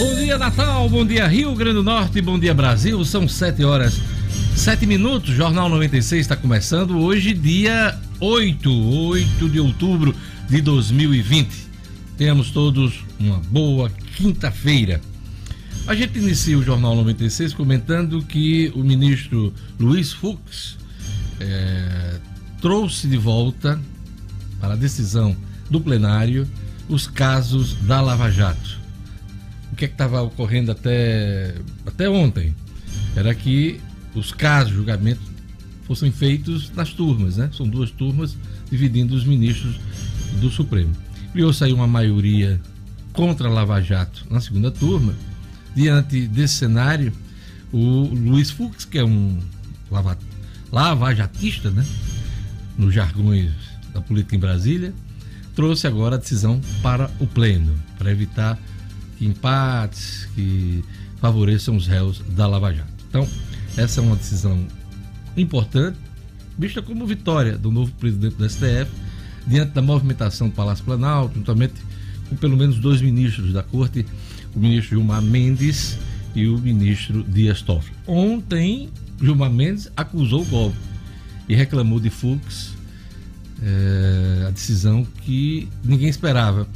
Bom dia, Natal. Bom dia, Rio Grande do Norte. Bom dia, Brasil. São 7 horas, 7 minutos. Jornal 96 está começando hoje, dia 8, 8 de outubro de 2020. Tenhamos todos uma boa quinta-feira. A gente inicia o Jornal 96 comentando que o ministro Luiz Fux é, trouxe de volta para a decisão do plenário os casos da Lava Jato. Que é estava ocorrendo até, até ontem? Era que os casos, julgamentos, fossem feitos nas turmas, né? São duas turmas dividindo os ministros do Supremo. Criou-se aí uma maioria contra a Lava Jato na segunda turma. Diante desse cenário, o Luiz Fux, que é um lava, lavajatista, né? Nos jargões da política em Brasília, trouxe agora a decisão para o Pleno, para evitar empates que favoreçam os réus da Lava Jato. Então, essa é uma decisão importante, vista como vitória do novo presidente do STF, diante da movimentação do Palácio Planalto, juntamente com pelo menos dois ministros da Corte, o ministro Gilmar Mendes e o ministro Dias Toffoli. Ontem, Gilmar Mendes acusou o golpe e reclamou de Fux é, a decisão que ninguém esperava.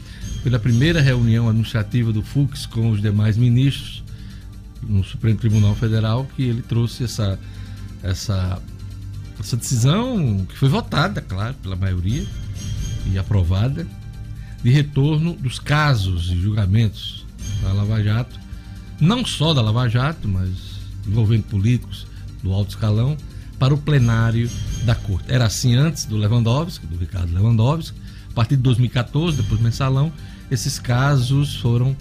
Pela primeira reunião administrativa do Fux com os demais ministros no Supremo Tribunal Federal, que ele trouxe essa, essa, essa decisão que foi votada, claro, pela maioria e aprovada, de retorno dos casos e julgamentos da Lava Jato, não só da Lava Jato, mas envolvendo políticos do alto escalão, para o plenário da Corte. Era assim antes do Lewandowski, do Ricardo Lewandowski. A partir de 2014, depois mensalão, esses casos foram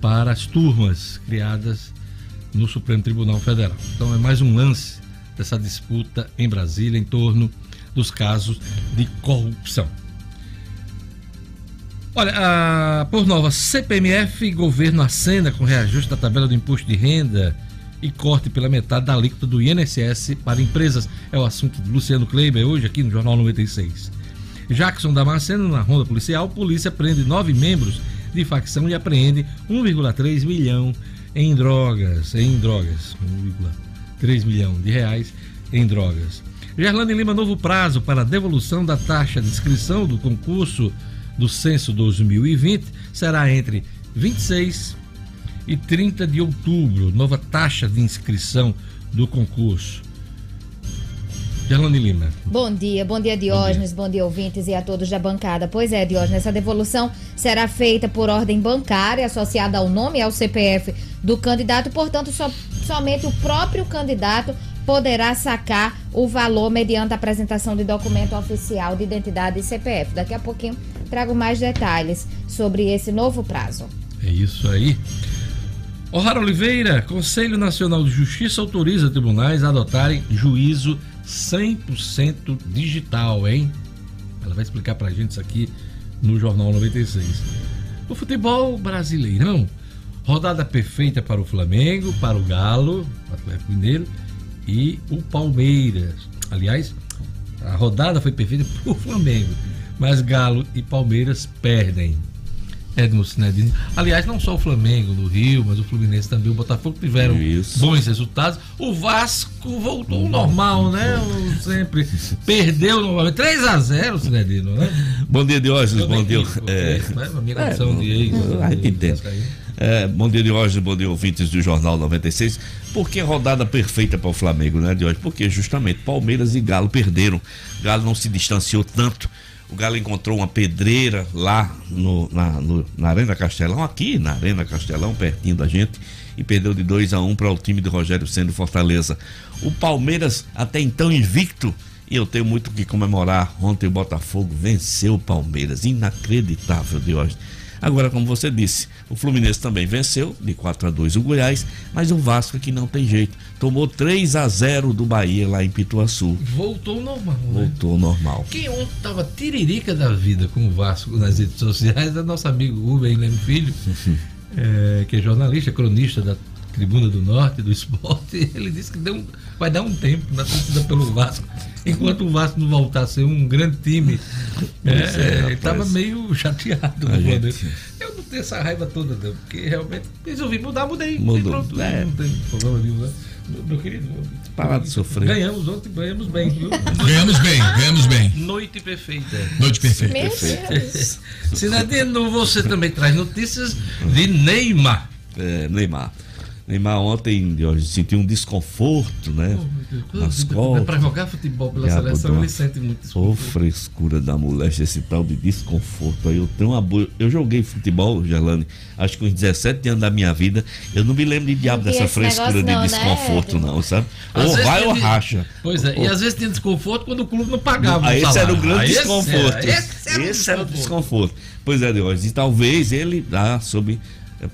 para as turmas criadas no Supremo Tribunal Federal. Então é mais um lance dessa disputa em Brasília em torno dos casos de corrupção. Olha, a, por nova CPMF, governo acena com reajuste da tabela do imposto de renda e corte pela metade da alíquota do INSS para empresas. É o assunto de Luciano Kleiber hoje aqui no Jornal 96. Jackson Damasceno, na ronda policial, polícia prende nove membros de facção e apreende 1,3 milhão em drogas, em drogas, 1,3 milhão de reais em drogas. Gerlane Lima, novo prazo para devolução da taxa de inscrição do concurso do censo 2020 será entre 26 e 30 de outubro, nova taxa de inscrição do concurso. Gerlane Lima. Bom dia, bom dia Diógenes, bom dia. bom dia ouvintes e a todos da bancada. Pois é, Diógenes, essa devolução será feita por ordem bancária associada ao nome e ao CPF do candidato, portanto, so, somente o próprio candidato poderá sacar o valor mediante a apresentação de documento oficial de identidade e CPF. Daqui a pouquinho trago mais detalhes sobre esse novo prazo. É isso aí. O'Hara Oliveira, Conselho Nacional de Justiça autoriza tribunais a adotarem juízo 100% digital, hein? Ela vai explicar pra gente isso aqui no Jornal 96. O futebol brasileirão, rodada perfeita para o Flamengo, para o Galo, Atlético Mineiro e o Palmeiras. Aliás, a rodada foi perfeita para o Flamengo, mas Galo e Palmeiras perdem. Edmo Cinedini. Aliás, não só o Flamengo no Rio, mas o Fluminense também, o Botafogo tiveram Isso. bons resultados. O Vasco voltou ao normal, né? O sempre perdeu novamente. 3 a 0 Cinedino, né? Bom dia, Diógenes. Bom dia. É, né? A minha condição é, de ex. É, bom dia, Diógenes. Bom dia, ouvintes do Jornal 96. Por que rodada perfeita para o Flamengo, né, Diógenes? Porque justamente Palmeiras e Galo perderam. Galo não se distanciou tanto o Galo encontrou uma pedreira lá no, na, no, na Arena Castelão, aqui na Arena Castelão, pertinho da gente, e perdeu de 2 a 1 um para o time de Rogério Sendo Fortaleza. O Palmeiras, até então invicto, e eu tenho muito que comemorar. Ontem o Botafogo venceu o Palmeiras. Inacreditável de hoje. Agora, como você disse, o Fluminense também venceu de 4 a 2 o Goiás, mas o Vasco aqui não tem jeito. Tomou 3 a 0 do Bahia lá em Pituaçu. Voltou normal. Né? Voltou normal. Quem ontem tava tiririca da vida com o Vasco nas redes sociais é nosso amigo Rubem Leme Filho, é, que é jornalista, cronista da Tribuna do Norte, do esporte, ele disse que deu, vai dar um tempo na torcida pelo Vasco. Enquanto o Vasco não voltar a ser um grande time, é, é, ele estava meio chateado. Gente... Eu não tenho essa raiva toda, não, porque realmente resolvi mudar, mudei. Mudou. Pronto, é. Não tem problema nenhum, né? Meu querido, parar de sofrer. Ganhamos ontem, ganhamos bem, viu? ganhamos bem, ganhamos bem. Noite perfeita. Noite perfeita. Deus. Cidadino, você também traz notícias de Neymar. É, Neymar. Neymar ontem hoje sentiu um desconforto, né? Oh, nas costas. Para jogar futebol pela seleção, ele sente muito desconforto. Ô, frescura da moléstia, esse tal de desconforto. Aí eu tenho uma boa. Eu joguei futebol, Gelane, acho que uns 17 anos da minha vida. Eu não me lembro de diabo dessa frescura de não, né, desconforto, né? não, sabe? Às ou vai ou racha. Pois é, ou... e às vezes tinha desconforto quando o clube não pagava. Aí esse era o grande aí desconforto. Esse, esse, era, esse era o desconforto. Pois é, Deus. E talvez ele, ah, sob.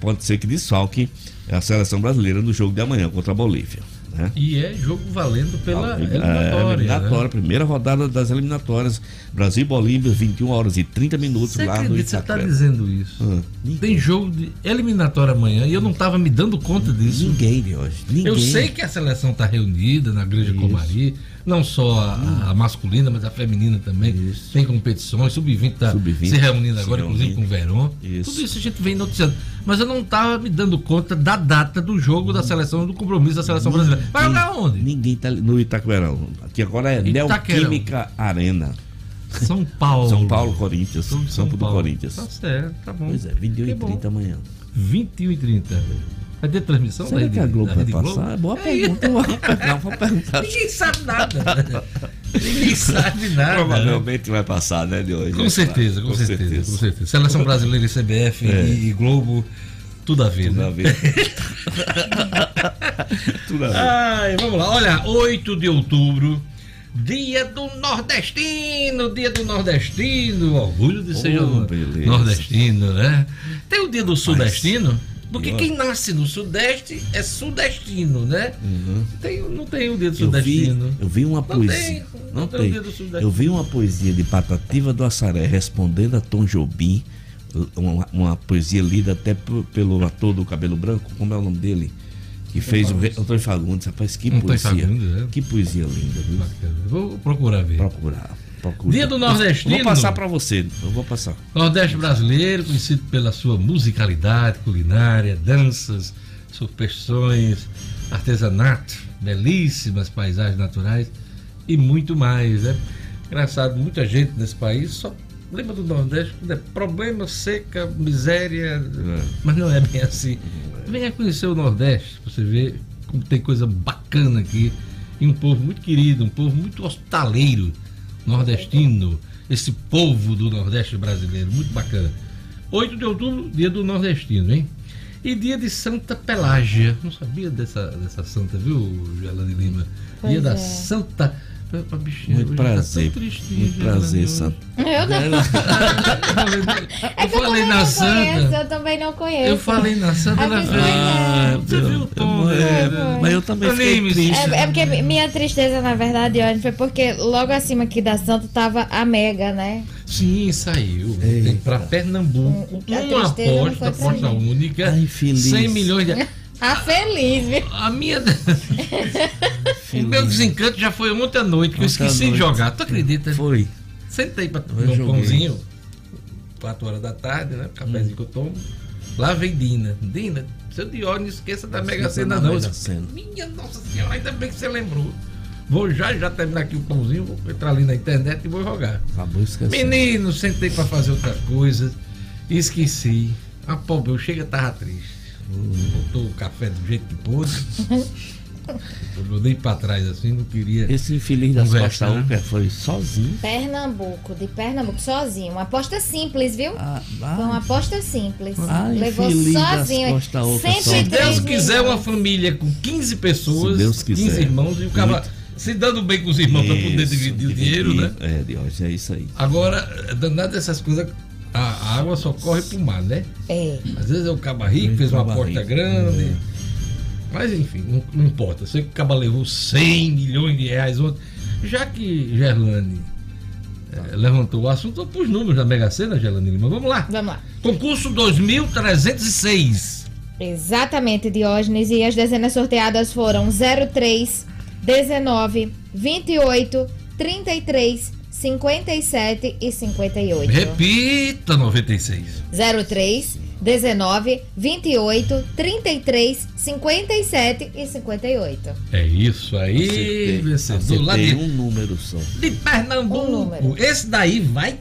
Pode ser que desfalque a seleção brasileira no jogo de amanhã contra a Bolívia. Né? E é jogo valendo pela a, eliminatória. É, eliminatória né? primeira rodada das eliminatórias. Brasil e Bolívia, 21 horas e 30 minutos você lá acredita, no Você está dizendo isso. Ah, Tem jogo de eliminatória amanhã e eu não estava me dando conta disso. Ninguém hoje. Ninguém. Eu sei que a seleção está reunida na isso. Comari não só a, a, masculina, mas a feminina também. Isso. Tem competições, sub-20 está sub se reunindo agora, se inclusive com o Verón. Isso. Tudo isso a gente vem noticiando. Mas eu não estava me dando conta da data do jogo da seleção, do compromisso da seleção ninguém, brasileira. Vai jogar onde? Ninguém está no Itaquerão. Aqui agora é Neoquímica Arena. São Paulo. São Paulo, Corinthians. São, São Paulo. do Corinthians. Tá certo, tá bom. Pois é, 21 e 30 amanhã. 21 e 30. Vai ter transmissão Será que a Globo vai passar? Globo? É boa é pergunta. Não, vou perguntar. Ninguém sabe nada. Ninguém sabe nada. Provavelmente vai passar, né, de hoje. Com certeza, com, com certeza, certeza, com certeza. Seleção brasileira e CBF é. e, Globo, tudo a ver, tudo né? A ver. tudo a ver. Ai, vamos lá. Olha, 8 de outubro. Dia do Nordestino, dia do Nordestino, orgulho de ser oh, nordestino, né? Tem o dia do Sudestino, Mas... Porque quem nasce no Sudeste é sudestino, né? Uhum. Tem, não tem o dedo sudestino. Eu vi, eu vi uma poesia. Não, não tem. tem. Eu vi uma poesia de Patativa do Assaré respondendo a Tom Jobim. Uma, uma poesia lida até pelo ator do cabelo branco, como é o nome dele? Que fez o Antônio Fagundes, rapaz, que Antônio poesia. Fagundes, é? Que poesia linda, viu? Vou procurar ver. Procurar. Dia do Nordestino. Vou passar para você, eu vou passar. Nordeste brasileiro, conhecido pela sua musicalidade, culinária, danças, superstições, artesanato, belíssimas paisagens naturais e muito mais, né? Engraçado, muita gente nesse país só lembra do Nordeste quando é problema, seca, miséria, é. mas não é bem assim. Venha conhecer o Nordeste, você vê como tem coisa bacana aqui e um povo muito querido, um povo muito hospitaleiro nordestino, esse povo do Nordeste brasileiro, muito bacana. 8 de outubro, dia do nordestino, hein? E dia de Santa Pelágia. Não sabia dessa, dessa santa, viu, Gelane Lima? Pois dia é. da Santa Pra bichinha, muito tá prazer. Tá muito prazer, Santa. Eu não. É eu falei na Santa. Conheço, eu também não conheço. Eu falei na Santa, ela veio. Ah, você viu o tom, é, Mas eu também fiquei triste. É, é, porque minha tristeza, na verdade, Anny, foi porque logo acima aqui da Santa tava a Mega, né? Sim, saiu. Eita. Pra Pernambuco. uma aposta, aposta única. Ai, feliz. 100 milhões de. Ah, feliz, viu? A minha. o meu desencanto já foi ontem à noite, que eu esqueci noite. de jogar. Tu acredita? Foi. Sentei pra tomar um pãozinho, 4 horas da tarde, né? Cafézinho hum. que eu tomo. Lá vem Dina. Dina, seu Dior, não esqueça da Mega Sena, não. Mega Sena. Minha Nossa Senhora, ainda bem que você lembrou. Vou já, já terminar aqui o pãozinho, vou entrar ali na internet e vou jogar. Acabou esquecendo. Menino, sentei pra fazer outra coisa. Esqueci. A pobre, eu chega tava triste botou o café do jeito que pôde. Eu dei pra trás assim, não queria. Esse infeliz das Costa Uca foi sozinho? Pernambuco, de Pernambuco, sozinho. Uma aposta simples, viu? Ah, foi uma aposta simples. Ah, Levou sozinho. Costa Uca, se Deus quiser, uma família com 15 pessoas, se Deus quiser. 15 irmãos, e o cara se dando bem com os irmãos para poder dividir o dinheiro, né? É, de hoje é isso aí. Agora, danado dessas coisas a água só corre pro mar, né? É. Às vezes é o caba rico, fez uma porta grande. É. Mas enfim, não, não, importa. Sei que o caba levou 100 milhões de reais ontem. Já que Gerlane é, levantou o assunto, eu os números da Mega Sena, Gerlane Lima. Vamos lá. Vamos lá. Concurso 2306. Exatamente, Diógenes. E as dezenas sorteadas foram 03, 19, 28, 33, 57 e 58. Repita 96. 03, 19, 28, 33, 57 e 58. É isso aí, Acertei, vencedor. Lá de, um número só. de Um Pernambuco. número. Esse daí vai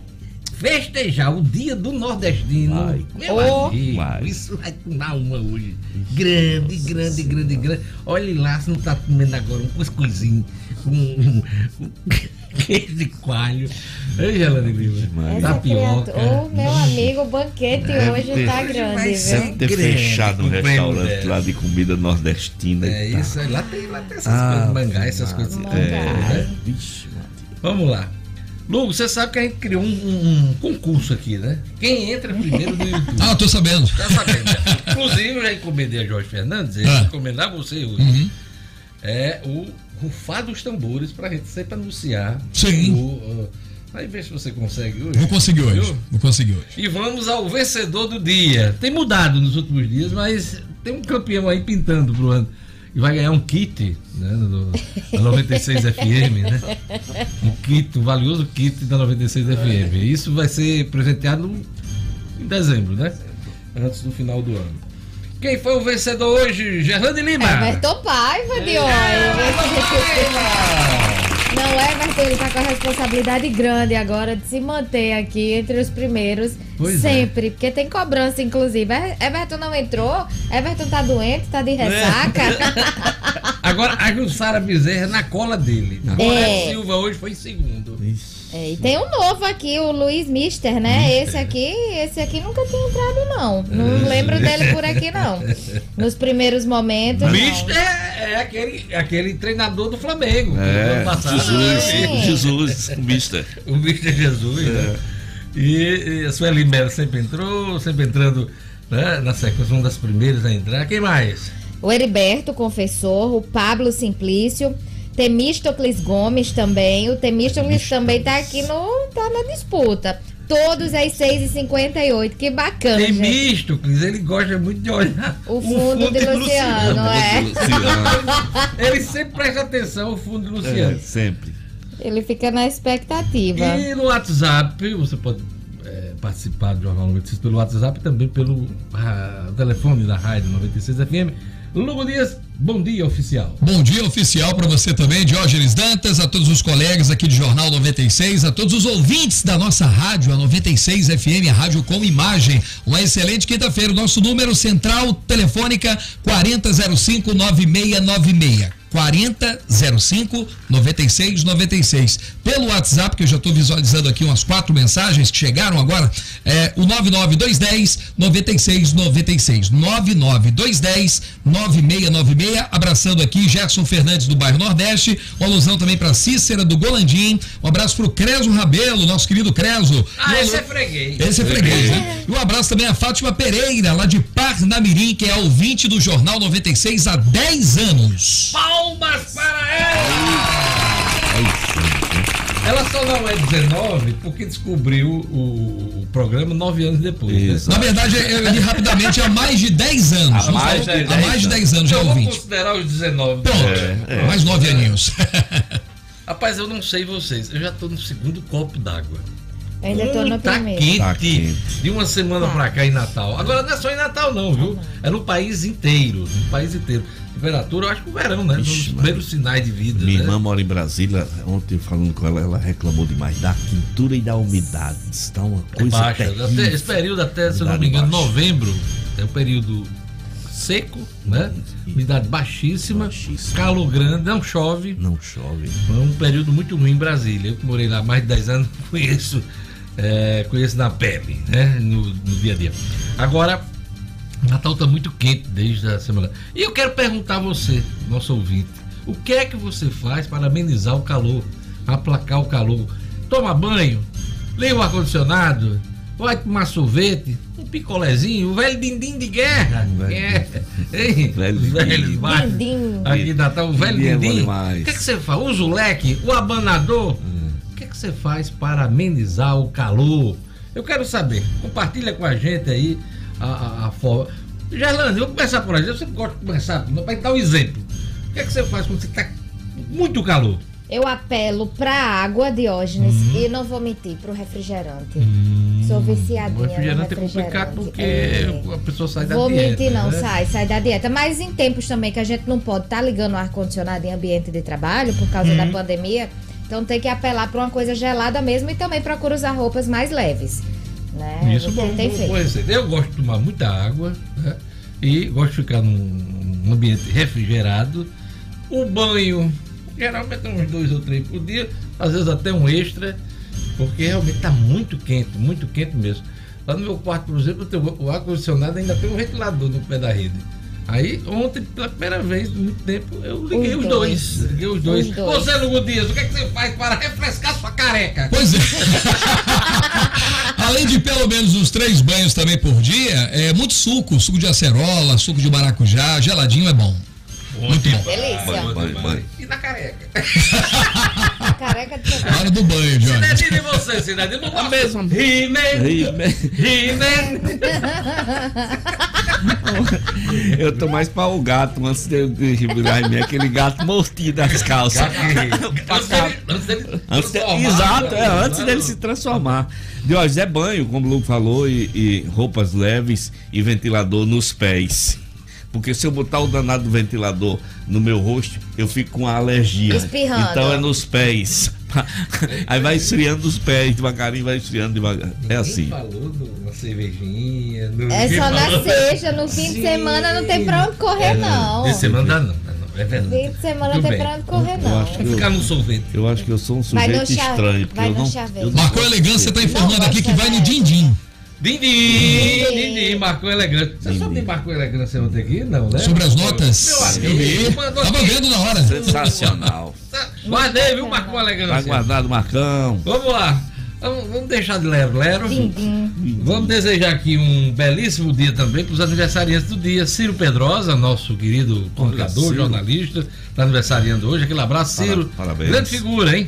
festejar o dia do nordestino. Vai. Meu Oh. amigo, Vai. isso vai tomar uma hoje. Grande, grande, grande, grande. Olha lá, se não tá comendo agora um cuscuzinho um, um queijo de coalho. Ei, Gelane Lima. Tapioca. Ô, meu amigo, o banquete Deve hoje ter- tá grande, viu? Deve ter Grande, fechado um restaurante dela. lá de comida nordestina. É e isso, aí, lá tem, lá tem essas Ah, coisas, mangá, essas ah, coisas. mangá. É. Vixe. Vamos lá. Lugo, você sabe que a gente criou um, um- um concurso aqui, né? Quem entra primeiro no YouTube? Ah, tô sabendo. Tá sabendo, né? Inclusive, eu já encomendei a Jorge Fernandes, eu Ah. vou encomendar você hoje. Uhum. É o rufar dos tambores pra gente sempre anunciar. Sim. O, uh, aí vê se você consegue hoje. Vou conseguir hoje. Viu? Vou conseguir hoje. E vamos ao vencedor do dia. Tem mudado nos últimos dias, mas tem um campeão aí pintando pro ano. E vai ganhar um kit, né? No, da 96 FM, né? Um kit, um valioso kit da 96 FM. Isso vai ser presenteado em dezembro, né? Antes do final do ano. Quem foi o vencedor hoje? Gerlane Lima! Everton Paiva, Diógenes. Não, Everton, ele tá com a responsabilidade grande agora de se manter aqui entre os primeiros Pois é. sempre, porque tem cobrança, inclusive. É- Everton não entrou? Everton tá doente, tá de ressaca. Agora, a Jussara Bezerra na cola dele. Agora É. Silva hoje foi em segundo. Vixe. É, e tem um novo aqui, o Luiz Mister, né? Esse aqui, esse aqui nunca tinha entrado, não. Não lembro dele por aqui, não. Nos primeiros momentos. Mister é aquele, aquele treinador do Flamengo. do É, ano passado. Jesus. Jesus, o mister. O Mister Jesus, né? E, e a Sueli Melo sempre entrou, sempre entrando né, na sequência, uma das primeiras a entrar. Quem mais? O Heriberto, confessor, o Pablo Simplício, Temístocles Gomes também. O Temístocles também tá aqui no, tá na disputa. Todos às 6h58. Que bacana, Tem gente. Místocles, ele gosta muito de olhar O fundo de Luciano, é. Luciano. Ele sempre presta atenção ao fundo de É, Luciano. sempre. Ele fica na expectativa. E no WhatsApp, você pode é, participar do Jornal 96 pelo WhatsApp e também pelo ah, telefone da Rádio 96 FM. Lugo Dias, bom dia oficial. Bom dia oficial para você também, Diógenes Dantas, a todos os colegas aqui de Jornal 96, a todos os ouvintes da nossa rádio, a 96 FM, a rádio com imagem. Uma excelente quinta-feira. Nosso número central telefônica 4005 9696. 4005 9696. Pelo WhatsApp, que eu já estou visualizando aqui umas quatro mensagens que chegaram agora, é o 99210 9696. 99210 9696. Abraçando aqui Gerson Fernandes do bairro Nordeste. Uma alusão também para Cícera do Golandim. Um abraço para o Creso Rabelo, nosso querido Creso. Ah, um esse é freguês. esse é freguês, né? E um abraço também a Fátima Pereira, lá de Parnamirim, que é ouvinte do Jornal 96 há 10 anos. Palmas para ela! Ela só não é 19 porque descobriu o, o programa nove anos depois. né? Na verdade, eu li rapidamente há mais de 10 anos. Há mais de Há 10 mais de 10 anos já Eu vou considerar os 19. Pronto, É, é. mais 9 aninhos. Rapaz, eu não sei vocês. Eu já tô no segundo copo d'água. Ainda tô no primeiro. quente, Tá quente. de uma semana Tá. pra cá em Natal. Agora não é só em Natal não, viu? É no país inteiro, no país inteiro. Temperatura, eu acho que o verão, né? Ixi, Nos primeiros sinais de vida, Minha né? irmã mora em Brasília. Ontem falando com ela, ela reclamou demais da quintura e da umidade. Está uma É coisa baixa. terrível. Até, esse período até, se eu não me engano, baixa. novembro, é um período seco, né? Umidade baixíssima, Baixíssima. calor grande, não chove. Não chove. Foi um período muito ruim em Brasília. Eu que morei lá há mais de 10 anos, conheço, é, conheço na pele, né? No, no dia a dia. Agora, Natal está muito quente desde a semana. E eu quero perguntar a você, nosso ouvinte, o que é que você faz para amenizar o calor, aplacar o calor? Toma banho, liga o ar-condicionado, vai tomar sorvete, um picolézinho, o velho dindim de guerra. Velho É? Velho dindim. Aqui em Natal, o velho Dindim é. O que, é que você faz? Usa o leque, o abanador? Hum. Que, você faz para amenizar o calor? Eu quero saber. Compartilha com a gente aí a, a, a forma. Gerlane, vou começar por aí. Eu sempre gosto de começar, para dar um exemplo. O que é que você faz quando você está muito calor? Eu apelo para água, Diógenes, uhum. e não vou mentir, para o refrigerante. Uhum. Sou viciadinha. O refrigerante, é complicado porque é... a pessoa sai da vou dieta. Vou mentir, não, né? sai, sai da dieta. Mas em tempos também que a gente não pode estar tá ligando o ar-condicionado em ambiente de trabalho por causa uhum. da pandemia, então tem que apelar para uma coisa gelada mesmo e também procura usar roupas mais leves. Né? Isso, bom, tem bom. Eu gosto de tomar muita água né? e gosto de ficar num ambiente refrigerado. O banho geralmente uns dois ou três por dia, às vezes até um extra, porque realmente está muito quente, muito quente mesmo. Lá no meu quarto, por exemplo, o ar-condicionado ainda tem um ventilador no pé da rede. Aí, ontem, pela primeira vez em muito tempo, eu liguei os, os dois. dois. Liguei os dois. Os dois. Você, Lugo Dias, o que, é que você faz para refrescar sua careca? Pois é. Além de pelo menos os três banhos também por dia, é muito suco, suco de acerola, suco de maracujá, geladinho é bom. Muito bom. Delícia. Banho, banho, E na careca? careca de hora do banho, Johnny. Cidadinho de você, Cidadinho. Não gosta. mesmo. He-Man. He-Man. Eu tô mais para o gato antes de eu em aquele gato mortinho das calças. antes dele, antes dele Exato, é, antes dele se transformar. Diógenes, é banho, como o Luke falou, e, e roupas leves e ventilador nos pés. Porque se eu botar o danado do ventilador no meu rosto, eu fico com alergia. Espirrando. Então é nos pés. Aí vai esfriando os pés devagarinho, vai esfriando devagar. É assim. falou numa cervejinha. É só na sexta, no fim Sim. de semana não tem pra onde correr, é, não. Fim de semana não. É verdade. Fim de semana não tem pra onde correr, não. Eu eu, ficar no sorvete. Eu acho que eu sou um sujeito estranho. Porque eu não, eu Marcou Elegância tá informando aqui que vai no din-din. Dindim, Dindim, marcou elegância. Você soube de marcou elegância ontem aqui? Não, né? Sobre as notas? Meu amigo, eu vi. Tava vendo na hora. Sensacional. Guardei, viu, marcou elegância? Tá guardado, Marcão. Vamos lá. Vamos deixar de lero, lero. Vamos desejar aqui um belíssimo dia também para os aniversariantes do dia. Ciro Pedrosa, nosso querido comunicador, jornalista, está aniversariando hoje. Aquele abraço, Ciro. Parabéns. Grande figura, hein?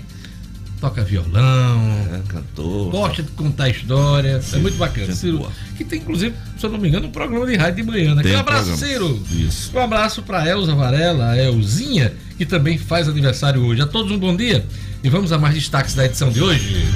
Toca violão, é, cantor, gosta de contar história. Sim, é muito bacana. Ciro, boa. que tem inclusive, se eu não me engano, um programa de rádio de manhã. Né? Um abraço, programa. Ciro. Isso. Um abraço para Elza Varela, a Elzinha, que também faz aniversário hoje. A todos um bom dia e vamos a mais destaques da edição de hoje.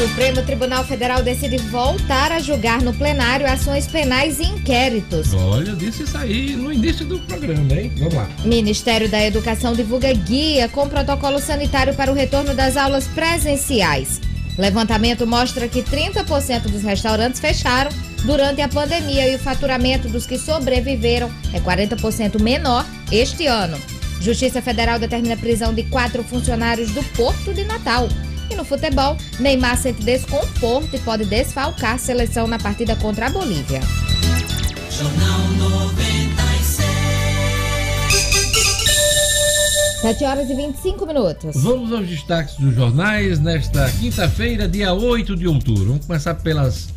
Supremo Tribunal Federal decide voltar a julgar no plenário ações penais e inquéritos. Olha, disse isso aí no início do programa, hein? Vamos lá. Ministério da Educação divulga guia com protocolo sanitário para o retorno das aulas presenciais. Levantamento mostra que 30% dos restaurantes fecharam durante a pandemia e o faturamento dos que sobreviveram é 40% menor este ano. Justiça Federal determina a prisão de quatro funcionários do Porto de Natal. E no futebol, Neymar sente desconforto e pode desfalcar a seleção na partida contra a Bolívia. Jornal 96. 7 horas e 25 minutos. Vamos aos destaques dos jornais nesta quinta-feira, dia 8 de outubro. Vamos começar pelas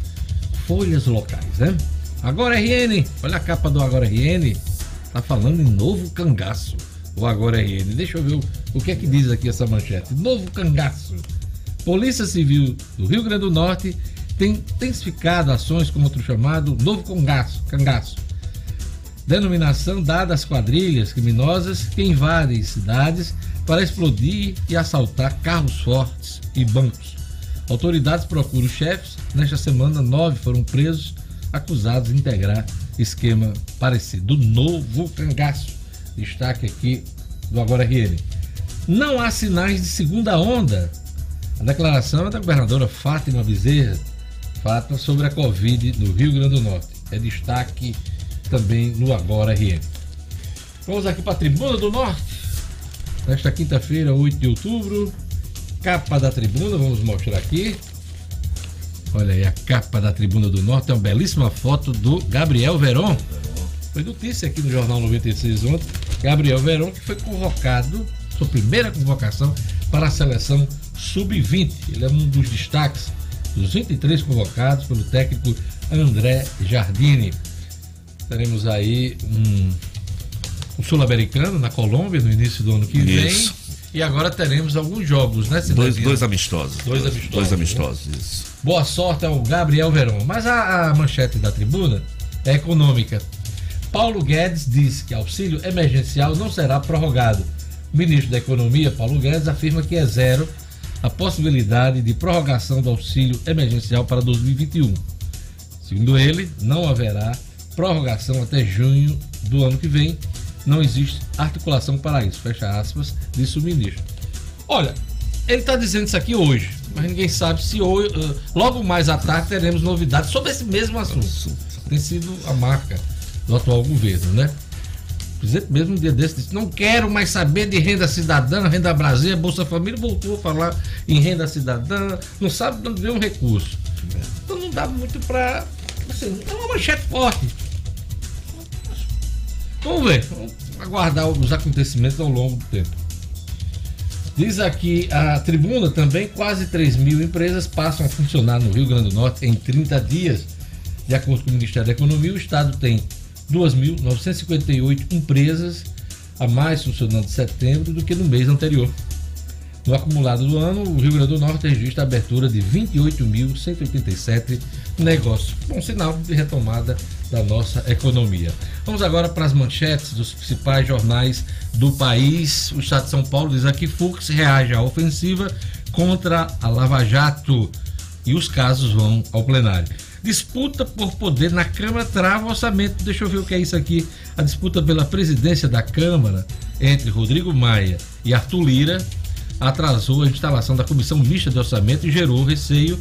folhas locais, né? Agora RN, olha a capa do Agora RN, tá falando em novo cangaço. O Agora RN, deixa eu ver o, o que é que diz aqui essa manchete. Novo cangaço. Polícia Civil do Rio Grande do Norte tem intensificado ações com outro chamado Novo Cangaço, cangaço denominação dada às quadrilhas criminosas que invadem cidades para explodir e assaltar carros fortes e bancos. Autoridades procuram chefes. Nesta semana, nove foram presos, acusados de integrar esquema parecido. Do novo cangaço. Destaque aqui do Agora RN. Não há sinais de segunda onda a declaração é da governadora Fátima Bezerra, Fátima sobre a Covid no Rio Grande do Norte. É destaque também no Agora RN. Vamos aqui para a Tribuna do Norte. Nesta quinta-feira, 8 de outubro. Capa da tribuna, vamos mostrar aqui. Olha aí, a capa da Tribuna do Norte é uma belíssima foto do Gabriel Veron. Foi notícia aqui no Jornal 96 ontem. Gabriel Veron, que foi convocado, sua primeira convocação para a seleção sub-20. Ele é um dos destaques dos 23 convocados pelo técnico André Jardine. Teremos aí um, um sul-americano na Colômbia no início do ano que vem. E agora teremos alguns jogos, né, Dois, dois amistosos. Dois amistosos. Dois amistosos, isso. Boa sorte ao Gabriel Verón. Mas a, a manchete da tribuna é econômica. Paulo Guedes diz que auxílio emergencial não será prorrogado. O ministro da Economia, Paulo Guedes, afirma que é zero a possibilidade de prorrogação do auxílio emergencial para 2021. Segundo ele, não haverá prorrogação até junho do ano que vem. Não existe articulação para isso. Fecha aspas, disse o ministro. Olha, ele está dizendo isso aqui hoje, mas ninguém sabe se hoje, uh, logo mais à tarde teremos novidades sobre esse mesmo assunto. Tem sido a marca do atual governo, né? Presidente mesmo um dia desse disse, não quero mais saber de renda cidadã, renda Brasília, Bolsa Família, voltou a falar em renda cidadã, não sabe de onde vem um recurso. Então não dá muito para assim, é uma manchete forte. Vamos ver, vamos aguardar os acontecimentos ao longo do tempo. Diz aqui a tribuna também, quase 3 mil empresas passam a funcionar no Rio Grande do Norte em 30 dias. De acordo com o Ministério da Economia, o Estado tem 2.958 empresas a mais funcionando em setembro do que no mês anterior. No acumulado do ano, o Rio Grande do Norte registra a abertura de 28.187 negócios. Bom sinal de retomada da nossa economia. Vamos agora para as manchetes dos principais jornais do país. O Estado de São Paulo diz aqui: Fux reage à ofensiva contra a Lava Jato e os casos vão ao plenário. Disputa por poder na Câmara trava orçamento. Deixa eu ver o que é isso aqui. A disputa pela presidência da Câmara entre Rodrigo Maia e Arthur Lira atrasou a instalação da comissão mista de orçamento e gerou receio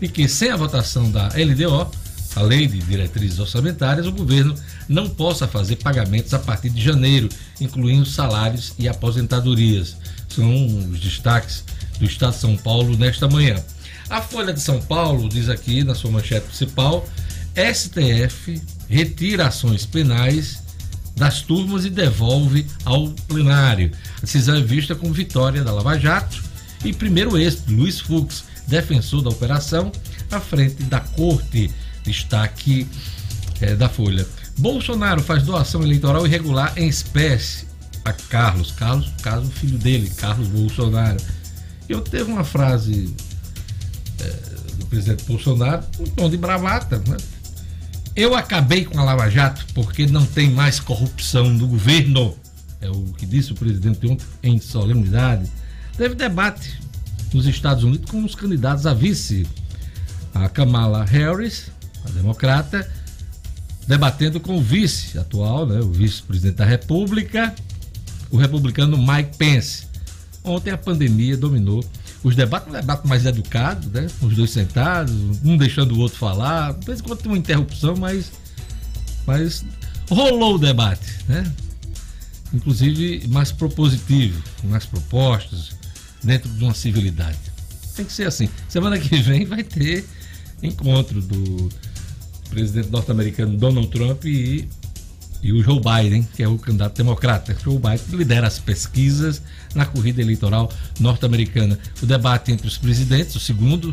de que, sem a votação da LDO, a Lei de Diretrizes Orçamentárias, o governo não possa fazer pagamentos a partir de janeiro, incluindo salários e aposentadorias. São os destaques do Estado de São Paulo nesta manhã. A Folha de São Paulo diz aqui na sua manchete principal: STF retira ações penais das turmas e devolve ao plenário. A decisão é vista como vitória da Lava Jato e primeiro êxito, Luiz Fux, defensor da operação, à frente da corte. Destaque é, da Folha. Bolsonaro faz doação eleitoral irregular em espécie a Carlos. Carlos, caso filho dele, Carlos Bolsonaro. Eu teve uma frase do presidente Bolsonaro, um tom de bravata, né? Eu acabei com a Lava Jato porque não tem mais corrupção no governo. É o que disse o presidente ontem em solenidade. Teve debate nos Estados Unidos com os candidatos a vice. A Kamala Harris, a democrata, debatendo com o vice atual, né, o vice-presidente da República, o republicano Mike Pence. Ontem a pandemia dominou os debates, um debate mais educado, né? Os dois sentados, um deixando o outro falar. De vez em quando tem uma interrupção, mas, mas rolou o debate, né? Inclusive mais propositivo, com mais propostas, dentro de uma civilidade. Tem que ser assim. Semana que vem vai ter encontro do presidente norte-americano Donald Trump e, e o Joe Biden, que é o candidato democrata. Joe Biden lidera as pesquisas na corrida eleitoral norte-americana. O debate entre os presidentes, o segundo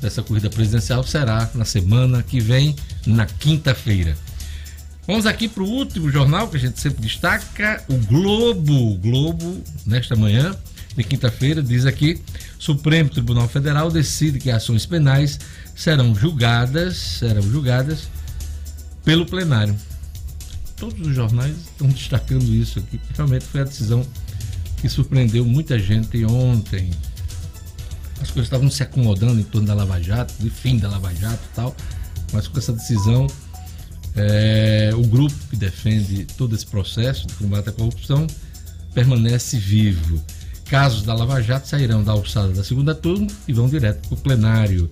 dessa corrida presidencial, será na semana que vem, na quinta-feira. Vamos aqui para o último jornal que a gente sempre destaca, o Globo. O Globo, nesta manhã de quinta-feira, diz aqui: Supremo Tribunal Federal decide que ações penais serão julgadas, serão julgadas pelo plenário. Todos os jornais estão destacando isso aqui. Realmente foi a decisão que surpreendeu muita gente ontem. As coisas estavam se acomodando em torno da Lava Jato, de fim da Lava Jato e tal, mas com essa decisão, é, o grupo que defende todo esse processo de combate à corrupção permanece vivo. Casos da Lava Jato sairão da alçada da segunda turma e vão direto para o plenário.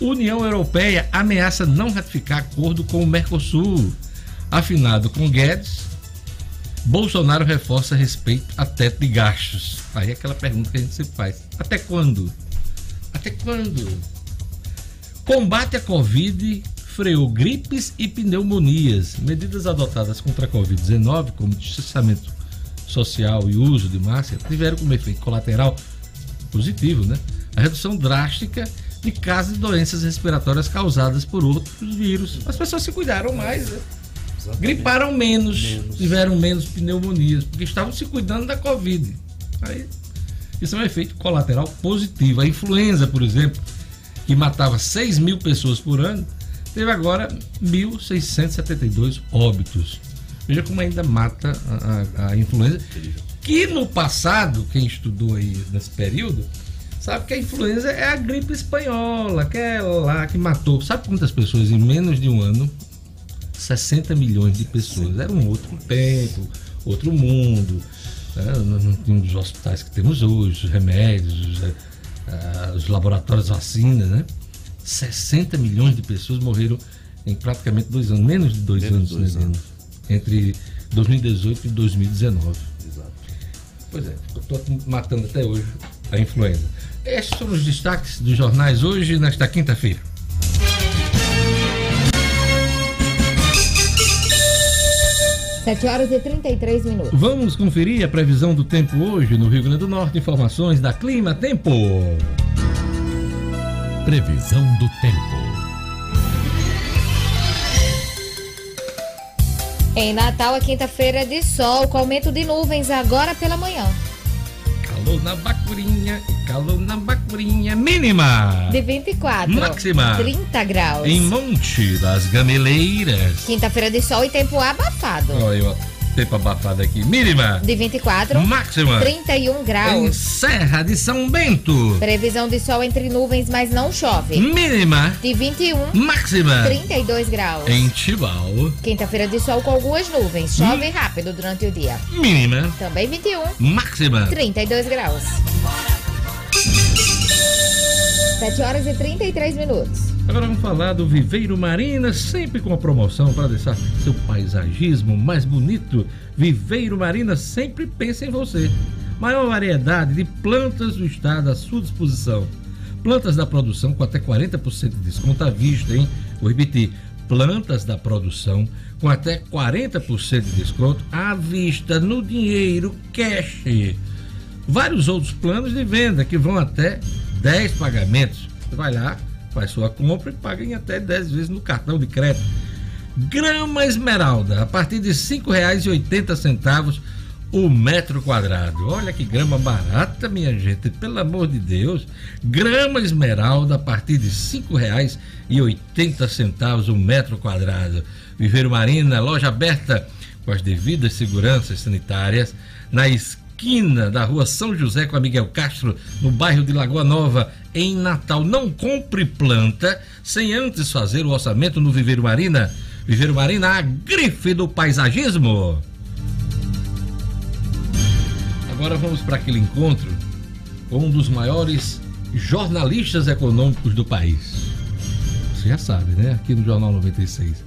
União Europeia ameaça não ratificar acordo com o Mercosul. Afinado com Guedes, Bolsonaro reforça respeito a teto de gastos. Aí é aquela pergunta que a gente sempre faz. Até quando? Até quando? Combate à Covid freou gripes e pneumonias. Medidas adotadas contra a Covid-19, como distanciamento social e uso de máscara, tiveram como efeito colateral positivo, né? A redução drástica de casos de doenças respiratórias causadas por outros vírus. As pessoas se cuidaram mais, né? Exatamente. griparam menos, menos, tiveram menos pneumonias, porque estavam se cuidando da Covid. Aí Isso é um efeito colateral positivo. A influenza, por exemplo, que matava 6 mil pessoas por ano, teve agora 1.672 óbitos. Veja como ainda mata a, a, a influenza. Que no passado, quem estudou aí nesse período, sabe que a influenza é a gripe espanhola, aquela lá que matou. Sabe quantas pessoas em menos de um ano? 60 milhões de pessoas. Era um outro tempo, outro mundo. Né? Não tínhamos os hospitais que temos hoje, os remédios, os, uh, os laboratórios vacinas, né? 60 milhões de pessoas morreram em praticamente dois anos, menos de dois menos anos, dois né, anos. entre 2018 e 2019. Exato. Pois é, estou matando até hoje a influenza. Estes são os destaques dos jornais hoje, nesta quinta-feira. 7 horas e 33 minutos. Vamos conferir a previsão do tempo hoje no Rio Grande do Norte. Informações da Clima Tempo. Previsão do tempo. Em Natal, a quinta-feira é de sol, com aumento de nuvens agora pela manhã. Calor na bacurinha, calor na bacurinha. Mínima. De 24. Máxima. 30 graus. Em Monte das Gameleiras. Quinta-feira de sol e tempo abafado. Olha, tempo abafado aqui. Mínima. De 24. Máxima. 31 graus. Em Serra de São Bento. Previsão de sol entre nuvens, mas não chove. Mínima. De 21. Máxima. 32 graus. Em Tibau. Quinta-feira de sol com algumas nuvens. Chove hum. rápido durante o dia. Mínima. Também 21. Máxima. 32 graus. 7 horas e 33 minutos. Agora vamos falar do Viveiro Marina, sempre com a promoção para deixar seu paisagismo mais bonito. Viveiro Marina sempre pensa em você. Maior variedade de plantas do estado à sua disposição. Plantas da produção com até 40% de desconto à vista, hein? Vou repetir. Plantas da produção com até 40% de desconto à vista, no dinheiro, cash. Vários outros planos de venda que vão até 10 pagamentos. Você vai lá, faz sua compra e paga em até 10 vezes no cartão de crédito. Grama esmeralda, a partir de R$ 5,80 o metro quadrado. Olha que grama barata, minha gente, pelo amor de Deus. Grama esmeralda a partir de R$ 5,80 o metro quadrado. Viveiro Marina, loja aberta com as devidas seguranças sanitárias na esquina da rua São José com a Miguel Castro, no bairro de Lagoa Nova, em Natal. Não compre planta sem antes fazer o orçamento no Viveiro Marina. Viveiro Marina, a grife do paisagismo. Agora vamos para aquele encontro com um dos maiores jornalistas econômicos do país. Você já sabe, né? Aqui no Jornal 96,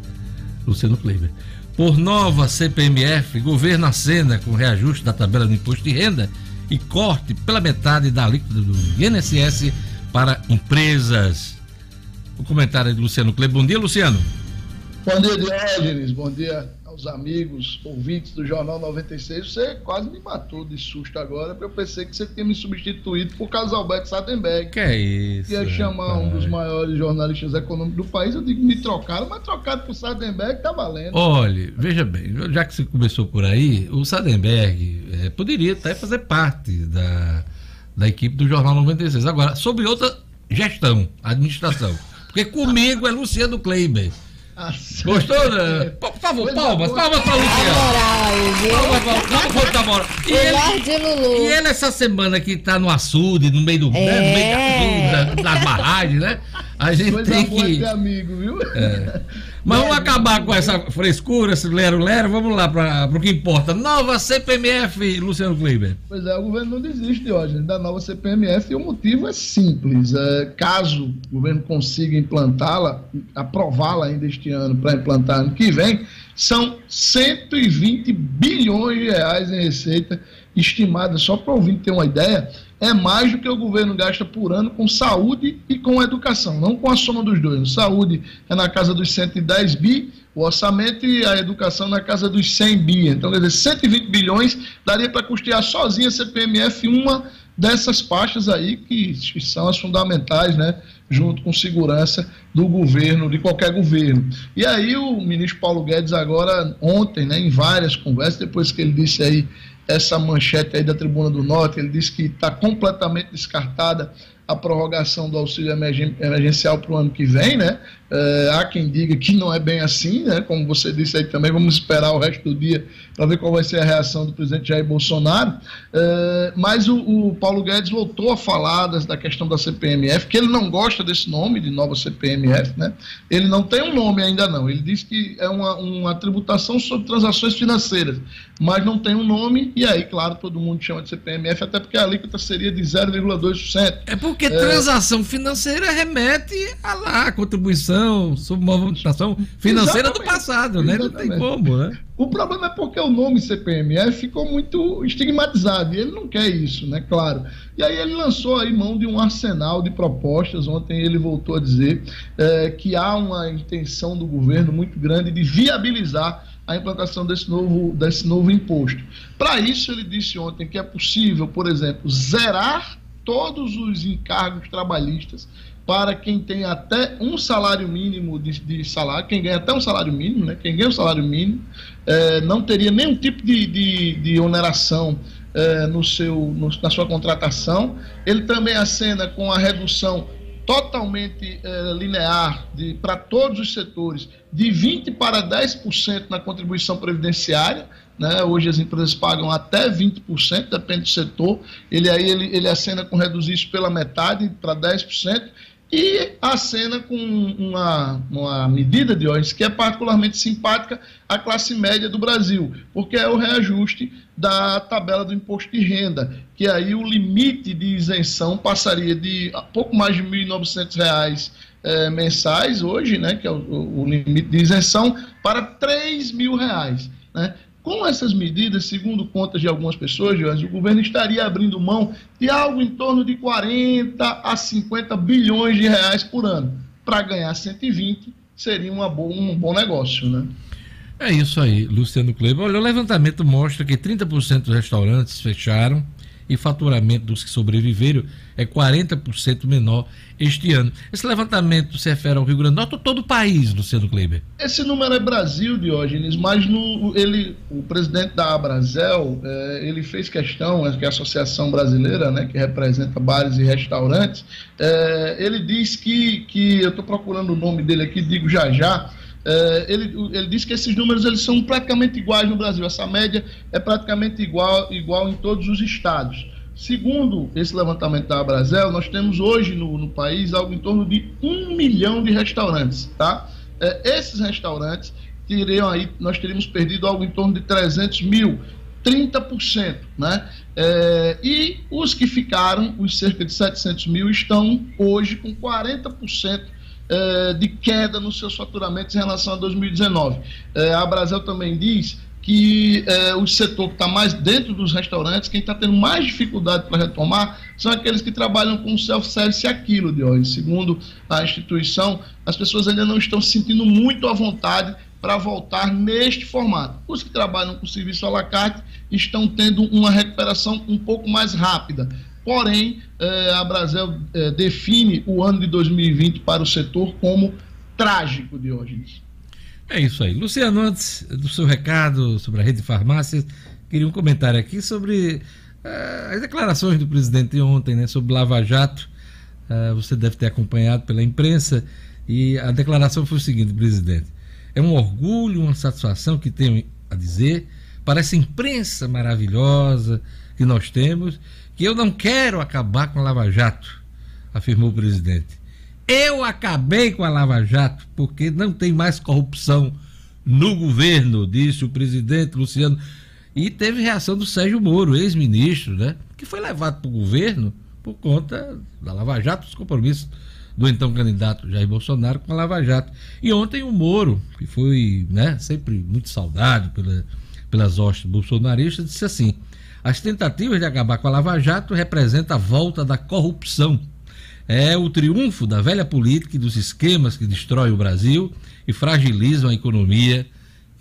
Luciano Kleiber. Por nova CPMF, governo acena com reajuste da tabela do imposto de renda e corte pela metade da alíquota do INSS para empresas. O comentário de Luciano Kleber. Bom dia, Luciano. Bom dia, Diógenes. Bom dia aos amigos, ouvintes do Jornal 96. Você quase me matou de susto agora, porque eu pensei que você tinha me substituído por Casalberto Sadenberg. Que é isso? Ia chamar rapaz. um dos maiores jornalistas econômicos do país. Eu digo, me trocaram, mas trocado por Sadenberg tá valendo. Olha, veja bem, já que você começou por aí, o Sadenberg é, poderia até fazer parte da da equipe do Jornal 96. Agora, sobre outra gestão, administração. Porque comigo é Luciano Kleiber. Gostou? Né? Por favor, palmas, palmas para Luciano. Palmas, palmas, palmas, E ele, e ele essa semana que está no açude, no meio do, é. né, no meio da, é. das barragens, né? A gente Coisa tem que. Amigo, viu? É. Mas vamos acabar com essa frescura, esse lero-lero. Vamos lá para o que importa. Nova CPMF, Luciano Kleiber. Pois é, o governo não desiste hoje da nova CPMF e o motivo é simples. É, caso o governo consiga implantá-la, aprová-la ainda este ano para implantar ano que vem, são 120 bilhões de reais em receita estimada, só para o ouvinte ter uma ideia, é mais do que o governo gasta por ano com saúde e com educação, não com a soma dos dois. Saúde é na casa dos 110 bi, o orçamento e a educação na casa dos 100 bi. Então, quer dizer, 120 bilhões daria para custear sozinha a CPMF uma dessas pastas aí que são as fundamentais, né, junto com segurança do governo, de qualquer governo. E aí o ministro Paulo Guedes agora, ontem, né, em várias conversas, depois que ele disse aí essa manchete aí da Tribuna do Norte, ele disse que está completamente descartada a prorrogação do auxílio emergencial para o ano que vem, né? É, há quem diga que não é bem assim, né? Como você disse aí também, vamos esperar o resto do dia para ver qual vai ser a reação do presidente Jair Bolsonaro. É, mas o, o, Paulo Guedes voltou a falar das, da questão da CPMF, que ele não gosta desse nome de nova CPMF, né? Ele não tem um nome ainda não. Ele diz que é uma, uma tributação sobre transações financeiras, mas não tem um nome. E aí, claro, todo mundo chama de CPMF, até porque a alíquota seria de 0,2%. É porque é, transação financeira remete a lá a contribuição movimentação, sobre movimentação financeira Exatamente. do passado, né? Exatamente. Não tem como, né? O problema é porque o nome CPMF ficou muito estigmatizado e ele não quer isso, né? Claro. E aí ele lançou aí mão de um arsenal de propostas. Ontem ele voltou a dizer é, que há uma intenção do governo muito grande de viabilizar a implantação desse novo, desse novo imposto. Para isso, ele disse ontem que é possível, por exemplo, zerar todos os encargos trabalhistas para quem tem até um salário mínimo de, de, salário, quem ganha até um salário mínimo, né? quem ganha um salário mínimo, é, não teria nenhum tipo de, de, de oneração é, no seu, no, na sua contratação. Ele também acena com a redução totalmente é, linear para todos os setores, de 20% para 10% na contribuição previdenciária. Né? Hoje as empresas pagam até 20%, depende do setor. Ele aí ele, ele acena com reduzir isso pela metade para 10%. E acena com uma, uma medida de ordens que é particularmente simpática à classe média do Brasil, porque é o reajuste da tabela do imposto de renda, que aí o limite de isenção passaria de pouco mais de R$ 1.900 é, mensais hoje, né, que é o, o, limite de isenção, para 3 mil reais. Né? Com essas medidas, segundo contas de algumas pessoas, Jorge, o governo estaria abrindo mão de algo em torno de 40 a 50 bilhões de reais por ano. Para ganhar 120 seria uma boa, um bom negócio, né? É isso aí, Luciano Kleber. Olha, o levantamento mostra que 30% dos restaurantes fecharam, e faturamento dos que sobreviveram é 40% menor este ano. Esse levantamento se refere ao Rio Grande do Norte ou todo o país, Luciano Kleber? Esse número é Brasil, Diógenes, mas no, ele, o presidente da Abrazel, é, ele fez questão, que é a Associação Brasileira, né, que representa bares e restaurantes, é, ele diz que, que eu estou procurando o nome dele aqui, digo já já, é, ele, ele diz que esses números eles são praticamente iguais no Brasil. Essa média é praticamente igual, igual em todos os estados. Segundo esse levantamento da Abrazel, nós temos hoje no, no país algo em torno de um milhão de restaurantes. Tá? É, esses restaurantes teriam aí, nós teríamos perdido algo em torno de 300 mil, 30%. Né? É, e os que ficaram, os cerca de 700 mil, estão hoje com 40% é, de queda nos seus faturamentos em relação a 2019. É, a Brasil também diz que é, o setor que está mais dentro dos restaurantes, quem está tendo mais dificuldade para retomar, são aqueles que trabalham com self-service aquilo de hoje. Segundo a instituição, as pessoas ainda não estão se sentindo muito à vontade para voltar neste formato. Os que trabalham com serviço à la carte estão tendo uma recuperação um pouco mais rápida. Porém, eh, a Brasil eh, define o ano de 2020 para o setor como trágico, de hoje. É isso aí. Luciano, antes do seu recado sobre a rede de farmácias, queria um comentário aqui sobre uh, as declarações do presidente ontem né, sobre Lava Jato. Uh, você deve ter acompanhado pela imprensa. E a declaração foi o seguinte, presidente: é um orgulho, uma satisfação que tenho a dizer para essa imprensa maravilhosa que nós temos que eu não quero acabar com a Lava Jato, afirmou o presidente. Eu acabei com a Lava Jato porque não tem mais corrupção no governo, disse o presidente Luciano. E teve reação do Sérgio Moro, ex-ministro, né? Que foi levado para o governo por conta da Lava Jato, dos compromissos do então candidato Jair Bolsonaro com a Lava Jato. E ontem o Moro, que foi né, sempre muito saudado pela, pelas hostes bolsonaristas, disse assim: as tentativas de acabar com a Lava Jato representam a volta da corrupção. É o triunfo da velha política e dos esquemas que destroem o Brasil e fragilizam a economia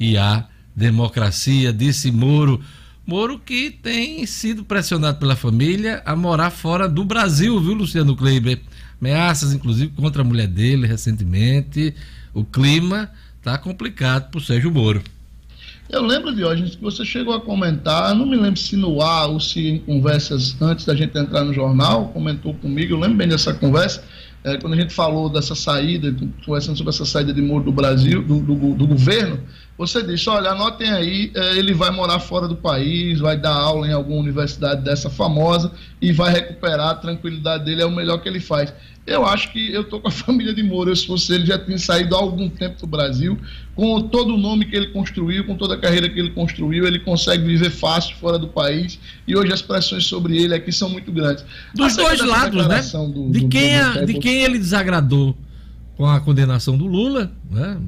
e a democracia, disse Moro. Moro que tem sido pressionado pela família a morar fora do Brasil, viu, Luciano Kleiber? ameaças, inclusive, contra a mulher dele recentemente. O clima tá complicado pro Sérgio Moro. Eu lembro, Diógenes, que você chegou a comentar, não me lembro se no ar ou se em conversas antes da gente entrar no jornal, comentou comigo, eu lembro bem dessa conversa, é, quando a gente falou dessa saída, conversando sobre essa saída de Moro do Brasil, do, do, do governo, você disse, olha, anotem aí, é, ele vai morar fora do país, vai dar aula em alguma universidade dessa famosa e vai recuperar a tranquilidade dele, é o melhor que ele faz. Eu acho que eu estou com a família de Moro. Eu, se fosse ele, já tinha saído há algum tempo do Brasil. Com todo o nome que ele construiu, com toda a carreira que ele construiu, ele consegue viver fácil fora do país. E hoje as pressões sobre ele aqui são muito grandes. Dos dois lados, né? Do, de, quem, do, do, de quem ele desagradou com a condenação do Lula, né?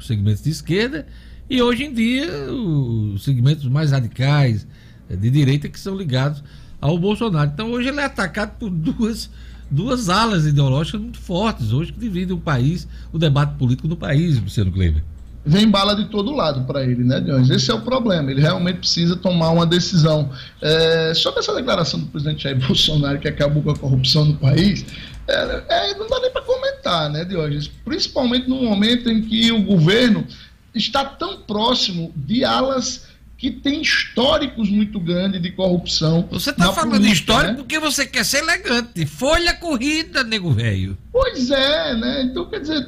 segmentos de esquerda, e hoje em dia os segmentos mais radicais eh, de direita que são ligados ao Bolsonaro. Então hoje ele é atacado por duas duas alas ideológicas muito fortes hoje que dividem o país, o debate político no país, Luciano Kleber. Vem bala de todo lado para ele, né, Dionis? Esse é o problema. Ele realmente precisa tomar uma decisão. É, sobre essa declaração do presidente Jair Bolsonaro que acabou com a corrupção no país, é, é, não dá nem para comentar, né, Dionis? Principalmente no momento em que o governo está tão próximo de alas que tem históricos muito grandes de corrupção. Você está falando política, de histórico né? porque você quer ser elegante. Folha corrida, nego velho. Pois é, né? Então, quer dizer,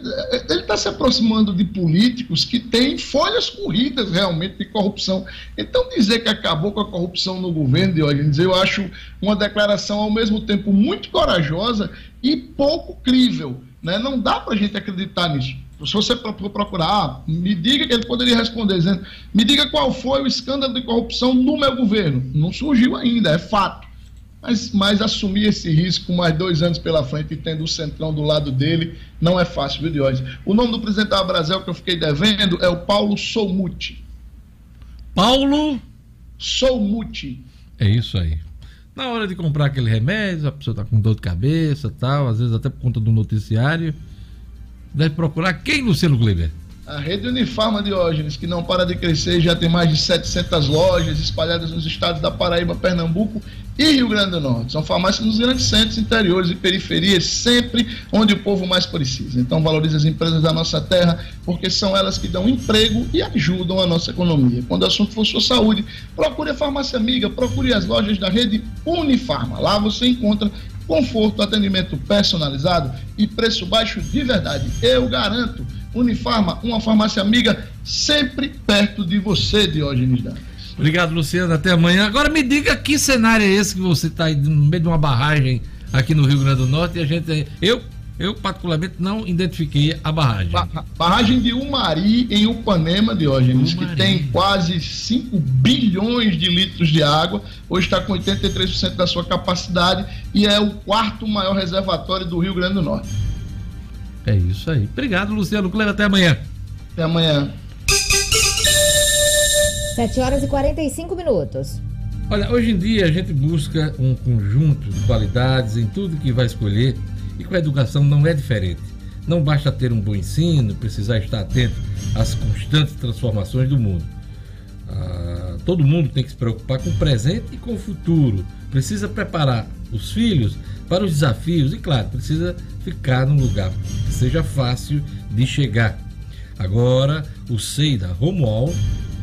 ele está se aproximando de políticos que têm folhas corridas realmente de corrupção. Então, dizer que acabou com a corrupção no governo de eu acho uma declaração ao mesmo tempo muito corajosa e pouco crível. Né? Não dá para a gente acreditar nisso se você procurar, me diga que ele poderia responder dizendo, me diga qual foi o escândalo de corrupção no meu governo. Não surgiu ainda, é fato. Mas, mas assumir esse risco mais dois anos pela frente e tendo o Centrão do lado dele não é fácil, viu, Diógenes? O nome do presidente da Brasil que eu fiquei devendo é o Paulo Soumuti. Paulo Soumuti. É isso aí. Na hora de comprar aquele remédio, a pessoa está com dor de cabeça tal, às vezes até por conta do noticiário deve procurar quem, Luciano Kleber? A rede Unifarma Diógenes, que não para de crescer, já tem mais de 700 lojas espalhadas nos estados da Paraíba, Pernambuco e Rio Grande do Norte. São farmácias nos grandes centros, interiores e periferias, sempre onde o povo mais precisa. Então valorize as empresas da nossa terra, porque são elas que dão emprego e ajudam a nossa economia. Quando o assunto for sua saúde, procure a farmácia amiga, procure as lojas da rede Unifarma. Lá você encontra conforto, atendimento personalizado e preço baixo de verdade. Eu garanto. Unifarma, uma farmácia amiga, sempre perto de você, Diógenes Dantas. Obrigado, Luciano. Até amanhã. Agora me diga que cenário é esse que você está aí no meio de uma barragem aqui no Rio Grande do Norte e a gente. Eu eu, particularmente, não identifiquei a barragem. Ba barragem de Umari, em Upanema, Diógenes, Umari. que tem quase 5 bilhões de litros de água. Hoje está com 83% da sua capacidade e é o quarto maior reservatório do Rio Grande do Norte. É isso aí. Obrigado, Luciano Cleber. Até amanhã. Até amanhã. 7 horas e 45 minutos. Olha, hoje em dia a gente busca um conjunto de qualidades em tudo que vai escolher e com a educação não é diferente. Não basta ter um bom ensino, precisar estar atento às constantes transformações do mundo. Ah, todo mundo tem que se preocupar com o presente e com o futuro. Precisa preparar os filhos para os desafios e, claro, precisa ficar num lugar que seja fácil de chegar. Agora, o SEI da Romual,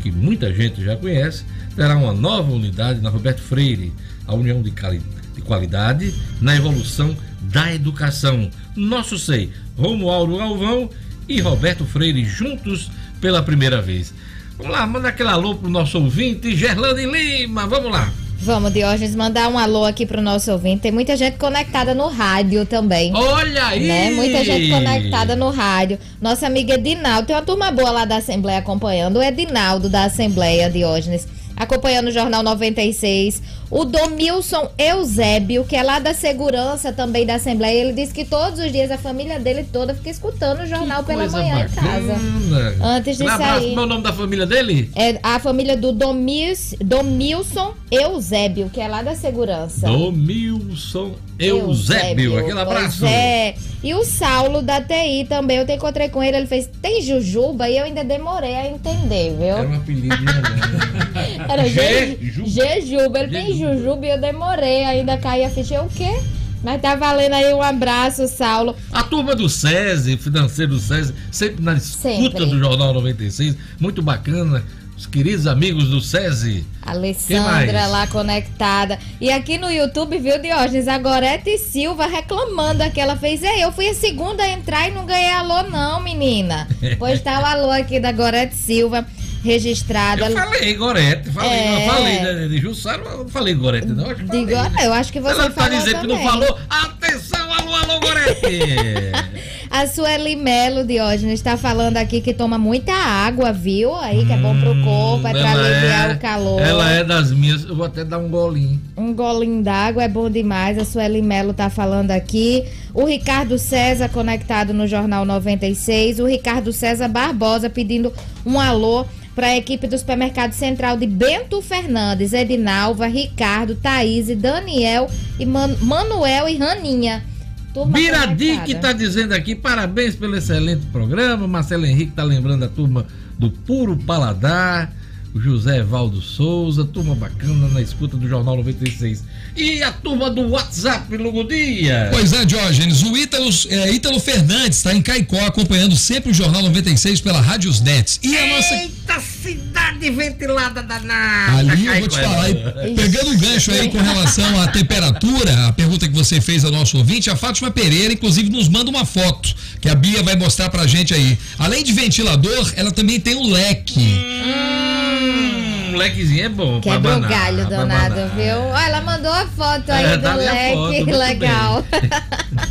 que muita gente já conhece, terá uma nova unidade na Roberto Freire, a União de, de Qualidade na evolução da Educação. Nosso SEI, Romualdo Galvão e Roberto Freire juntos pela primeira vez. Vamos lá, manda aquele alô pro nosso ouvinte, Gerlane Lima, vamos lá. Vamos, Diógenes, mandar um alô aqui pro nosso ouvinte. Tem muita gente conectada no rádio também. Olha aí! Né? Muita gente conectada no rádio. Nossa amiga Edinaldo, tem uma turma boa lá da Assembleia acompanhando. O Edinaldo da Assembleia, Diógenes acompanhando o Jornal 96. O Domilson Eusébio, que é lá da segurança também da Assembleia, ele disse que todos os dias a família dele toda fica escutando o jornal pela manhã bacana. em casa. Antes de um sair. Qual é o nome da família dele? É a família do Domils, Domilson Eusébio, que é lá da segurança. Domilson Eusébio, aquele abraço. é. E o Saulo da TI também, eu te encontrei com ele, ele fez, tem Jujuba? E eu ainda demorei a entender, viu? Era um apelido, Era G, Jujuba. Ele tem Jujuba e eu demorei ainda cair a ficha. Eu, o quê? Mas tá valendo aí um abraço, Saulo. A turma do SESI, financeiro do SESI, sempre na escuta Sempre. do Jornal 96. Muito bacana. Os queridos amigos do SESI. Alessandra lá conectada. E aqui no YouTube, viu, Diógenes? A Gorete Silva reclamando aqui. Ela fez, ei, eu fui a segunda a entrar e não ganhei alô, não, menina. pois tá o alô aqui da Gorete Silva registrado. Eu Ela- falei, Gorete. Falei, É. eu falei né, de Jussara, eu não falei Gorete, não. Acho que falei, né? eu acho que você Ela tá falou dizendo que não também. falou. Atenção, alô, alô, Gorete! A Sueli Melo, Diógenes, está falando aqui que toma muita água, viu? Aí que é bom pro corpo, é pra Ela aliviar é- o calor. Ela é das minhas. Eu vou até dar um golinho. Um golinho d'água é bom demais. A Sueli Melo tá falando aqui. O Ricardo César conectado no Jornal 96. O Ricardo César Barbosa pedindo um alô para a equipe do Supermercado Central de Bento Fernandes, Edinalva, Ricardo, Thaís, Daniel e Man- Manuel e Raninha. Turma que conectada. tá dizendo aqui, parabéns pelo excelente programa. Marcelo Henrique tá lembrando a turma do Puro Paladar. O José Valdo Souza, turma bacana na escuta do Jornal 96. E a turma do WhatsApp, Lugo Dia. Pois é, Diógenes, o Ítalo, é, Ítalo Fernandes está em Caicó acompanhando sempre o Jornal 96 pela Rádios Nets. E a nossa. Eita cidade ventilada danada. Ali eu vou te falar, pegando o gancho aí com relação à temperatura, a pergunta que você fez ao nosso ouvinte, a Fátima Pereira, inclusive, nos manda uma foto que a Bia vai mostrar pra gente aí. Além de ventilador, ela também tem um leque. Hum, lequezinho é bom. Quebra o abanar, galho pra danado, abanar. viu? Olha, ela mandou a foto aí É, do foto, leque, muito legal.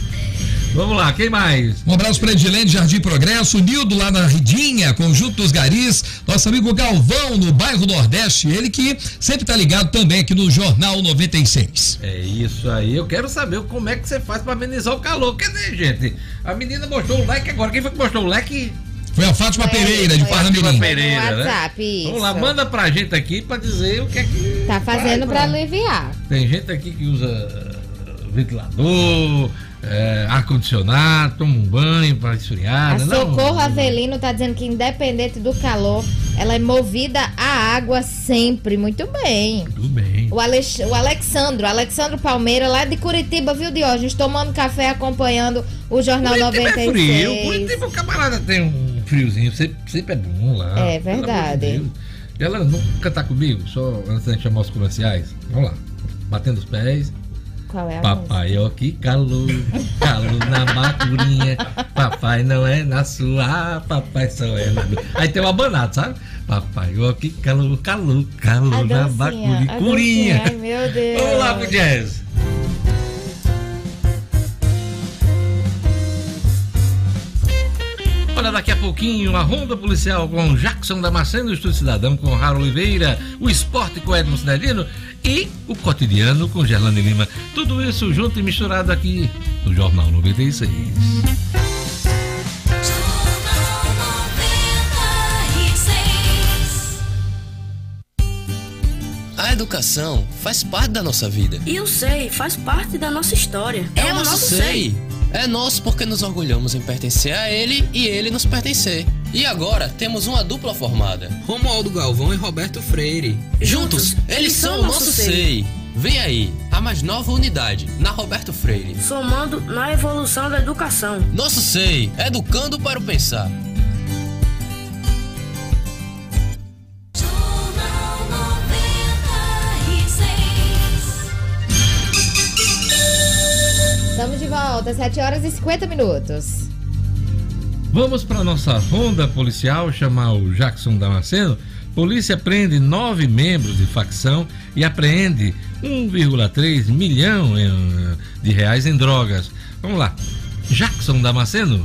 Vamos lá, quem mais? Um abraço para Edilene Jardim Progresso, Nildo lá na Ridinha, Conjunto dos Garis, nosso amigo Galvão no bairro Nordeste, ele que sempre tá ligado também aqui no Jornal 96. É isso aí. Eu quero saber como é que você faz pra amenizar o calor. Cadê, gente? A menina mostrou o leque agora. Quem foi que mostrou o leque? Foi a Fátima Foi, Pereira, de Parnamirim. Fátima Pereira, No né? WhatsApp, isso. Vamos lá, manda pra gente aqui pra dizer o que é que. Tá fazendo pra faz, né? aliviar. Tem gente aqui que usa uh, ventilador, é, ar-condicionado, toma um banho pra esfriar. A né? Não, Socorro não- Avelino tá dizendo que independente do calor, ela é movida à água sempre. Muito bem. Tudo bem. O, Alex, o Alexandro, Alexandro Palmeira, lá de Curitiba, viu, Diógenes? Tomando café, acompanhando o Jornal Curitiba 96. é frio. Curitiba, o camarada tem um friozinho. Sempre, sempre é bom lá. É de verdade. Ela não cantar comigo, só antes de chamar os comerciais. Vamos lá. Batendo os pés. Qual é a? Papai, ó que calor, calor na bacurinha. Papai não é na sua, papai só é na minha. Aí tem uma banada, sabe? Papai, ó que calor, calor, calor na bacurinha. a Curinha. dancinha. Ai, meu Deus. Vamos lá pro jazz. Olha, daqui a pouquinho, a Ronda Policial com Jackson Damasceno, o Estúdio Cidadão com Raro Oliveira, o Esporte com Edmo Cidadino e o Cotidiano com Gerlane Lima. Tudo isso junto e misturado aqui no Jornal 96. A educação faz parte da nossa vida. E o SEI faz parte da nossa história. É, o nosso SEI. É nosso porque nos orgulhamos em pertencer a ele e ele nos pertencer. E agora temos uma dupla formada. Romualdo Galvão e Roberto Freire. Juntos, eles são o nosso SEI. Vem aí, a mais nova unidade, na Roberto Freire. Somando na evolução da educação. Nosso SEI, educando para o pensar. Volta, 7 horas e 50 minutos. Vamos para nossa ronda policial chamar o Jackson Damasceno. Polícia prende nove membros de facção e apreende 1,3 milhão em- de reais em drogas. Vamos lá. Jackson Damasceno?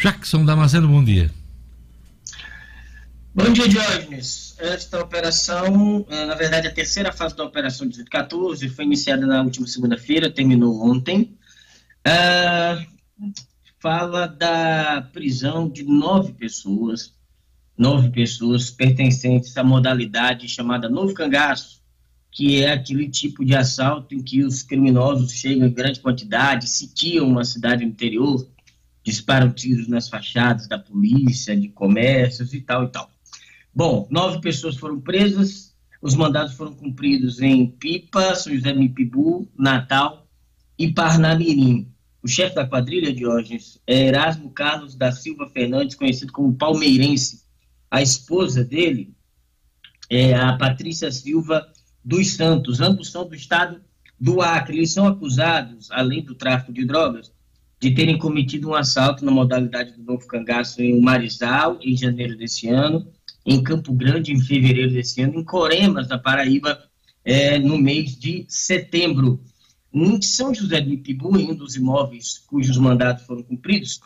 Jackson Damasceno, bom dia. Bom dia, Diógenes. Da operação, eh, na verdade, a terceira fase da operação 1814 foi iniciada na última segunda-feira, terminou ontem. Ah, fala da prisão de nove pessoas, nove pessoas pertencentes à modalidade chamada Novo Cangaço, que é aquele tipo de assalto em que os criminosos chegam em grande quantidade, sitiam uma cidade no interior, disparam tiros nas fachadas da polícia, de comércios e tal e tal. Bom, nove pessoas foram presas, os mandados foram cumpridos em Pipa, São José Mipibu, Natal e Parnamirim. O chefe da quadrilha, Diógenes, é Erasmo Carlos da Silva Fernandes, conhecido como Palmeirense. A esposa dele é a Patrícia Silva dos Santos. Ambos são do estado do Acre. Eles são acusados, além do tráfico de drogas, de terem cometido um assalto na modalidade do Novo Cangaço em Marizal, em janeiro desse ano, em Campo Grande, em fevereiro desse ano, em Coremas, na Paraíba, é, no mês de setembro. Em São José do Ipibu, em um dos imóveis cujos mandados foram cumpridos,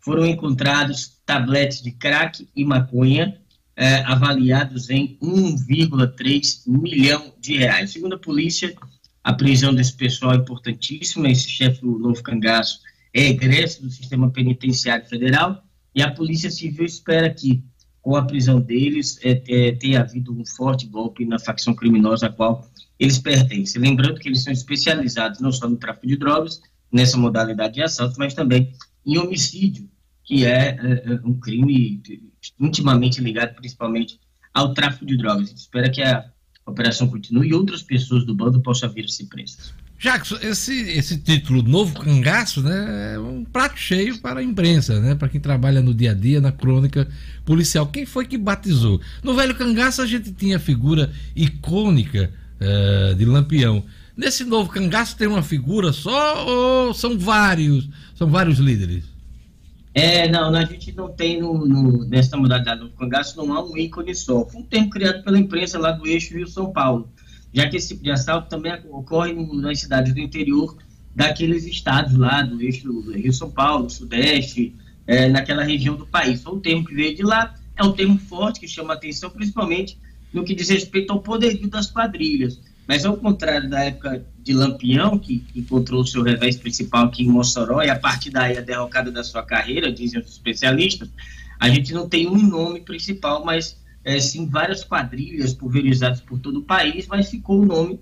foram encontrados tabletes de crack e maconha, é, avaliados em 1,3 milhão de reais. Segundo a polícia, a prisão desse pessoal é importantíssima. Esse chefe do Novo Cangaço é egresso do sistema penitenciário federal e a Polícia Civil espera que, com a prisão deles, é, é, tenha havido um forte golpe na facção criminosa a qual eles pertencem. Lembrando que eles são especializados não só no tráfico de drogas, nessa modalidade de assalto, mas também em homicídio, que é, é, é um crime intimamente ligado principalmente ao tráfico de drogas. A gente espera que a operação continue e outras pessoas do bando possam vir a ser presas. Jackson, esse, esse título Novo Cangaço, né, é um prato cheio para a imprensa, né, para quem trabalha no dia a dia, na crônica policial. Quem foi que batizou? No Velho Cangaço a gente tinha a figura icônica uh, de Lampião. Nesse Novo Cangaço tem uma figura só ou são vários, são vários líderes? É, não, a gente não tem no, no, nessa modalidade do cangaço, não há um ícone só. Foi um termo criado pela imprensa lá do eixo Rio-São Paulo já que esse tipo de assalto também ocorre nas cidades do interior daqueles estados lá do eixo do Rio São Paulo, Sudeste, é, naquela região do país. Foi um termo que veio de lá, é um termo forte que chama atenção, principalmente no que diz respeito ao poderio das quadrilhas. Mas ao contrário da época de Lampião, que encontrou o seu revés principal aqui em Mossoró, e a partir daí a derrocada da sua carreira, dizem os especialistas, a gente não tem um nome principal, mas é, sim, várias quadrilhas pulverizadas por todo o país, mas ficou o nome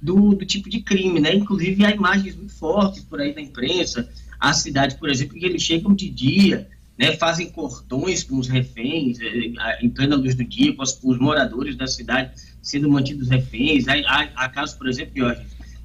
do, do tipo de crime, né? Inclusive há imagens muito fortes por aí na imprensa, a cidade, por exemplo, que eles chegam de dia, né, fazem cordões com os reféns, é, em plena luz do dia, com os, moradores da cidade sendo mantidos reféns. Há, há, há casos, por exemplo, hoje,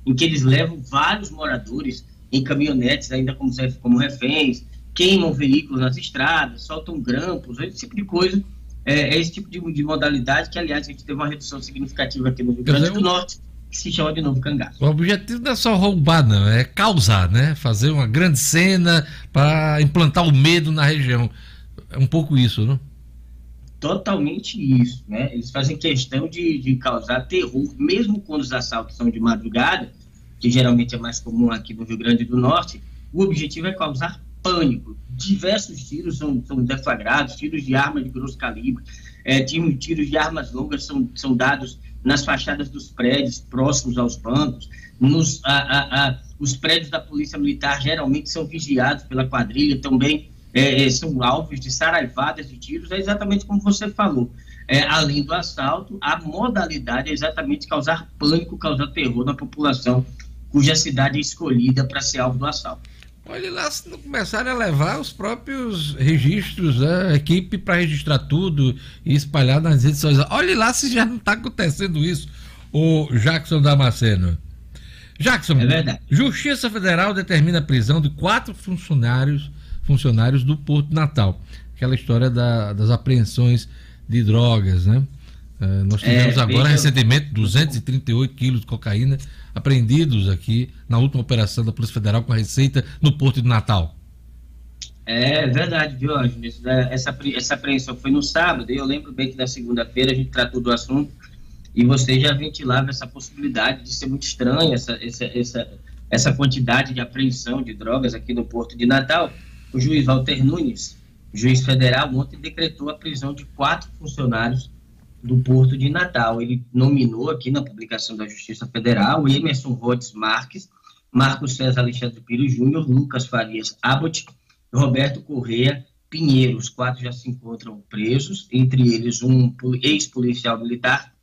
em que eles levam vários moradores em caminhonetes ainda como, como reféns, queimam veículos nas estradas, soltam grampos, esse tipo de coisa é, é esse tipo de, de, modalidade que, aliás, a gente teve uma redução significativa aqui no Rio Grande do Norte, que se chama de novo cangaço. O objetivo não é só roubar, não, é causar, né? Fazer uma grande cena para implantar o medo na região. É um pouco isso, não? Totalmente isso, né? Eles fazem questão de, de causar terror, mesmo quando os assaltos são de madrugada, que geralmente é mais comum aqui no Rio Grande do Norte, o objetivo é causar pânico. Diversos tiros são, são deflagrados, tiros de arma de grosso calibre, é, tiros de armas longas são, são dados nas fachadas dos prédios próximos aos bancos. Nos, a, a, a, os prédios da Polícia Militar geralmente são vigiados pela quadrilha, também é, é são alvos de saraivadas de tiros, é exatamente como você falou. É, além do assalto, a modalidade é exatamente causar pânico, causar terror na população cuja cidade é escolhida para ser alvo do assalto. Olha lá se não começarem a levar os próprios registros, né? a equipe para registrar tudo e espalhar nas redes sociais. Olha lá se já não está acontecendo isso, o Jackson Damasceno. Jackson, é Justiça Federal determina a prisão de quatro funcionários, funcionários do Porto Natal. Aquela história da, das apreensões de drogas, né? Uh, nós tivemos é, agora veja... recentemente 238 quilos de cocaína apreendidos aqui na última operação da Polícia Federal com a Receita no Porto de Natal. É verdade, Diógenes. Essa, essa apreensão foi no sábado, e eu lembro bem que na segunda-feira a gente tratou do assunto e você já ventilava essa possibilidade de ser muito estranha essa, essa, essa, essa quantidade de apreensão de drogas aqui no Porto de Natal. O juiz Walter Nunes, juiz federal, ontem decretou a prisão de quatro funcionários do Porto de Natal. Ele nominou aqui na publicação da Justiça Federal Emerson Rhodes Marques, Marcos César Alexandre Pires Júnior, Lucas Farias Abbott Roberto Correia Pinheiro. Os quatro já se encontram presos, entre eles um ex-policial militar,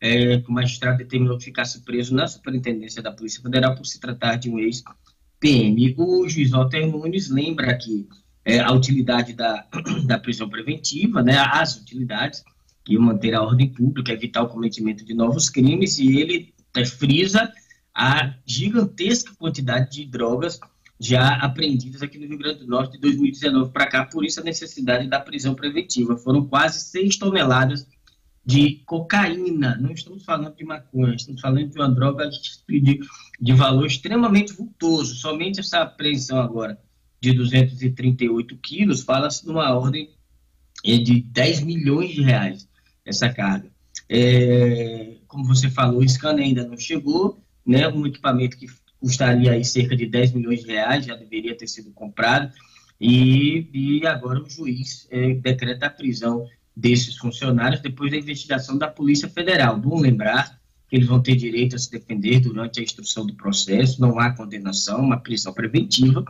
é, que o magistrado determinou que ficasse preso na superintendência da Polícia Federal por se tratar de um ex-PM. O juiz Walter Nunes lembra que é, a utilidade da, da prisão preventiva, né, as utilidades, que manter a ordem pública, evitar o cometimento de novos crimes, e ele é, frisa a gigantesca quantidade de drogas já apreendidas aqui no Rio Grande do Norte de 2019 para cá, por isso a necessidade da prisão preventiva. Foram quase 6 toneladas de cocaína, não estamos falando de maconha, estamos falando de uma droga de, de valor extremamente vultoso. Somente essa apreensão agora de 238 quilos fala-se numa ordem é, de 10 milhões de reais essa carga. É, como você falou, o scanner ainda não chegou, né, um equipamento que custaria aí cerca de 10 milhões de reais, já deveria ter sido comprado, e, e agora o juiz é, decreta a prisão desses funcionários depois da investigação da Polícia Federal. Bom lembrar que eles vão ter direito a se defender durante a instrução do processo, não há condenação, uma prisão preventiva,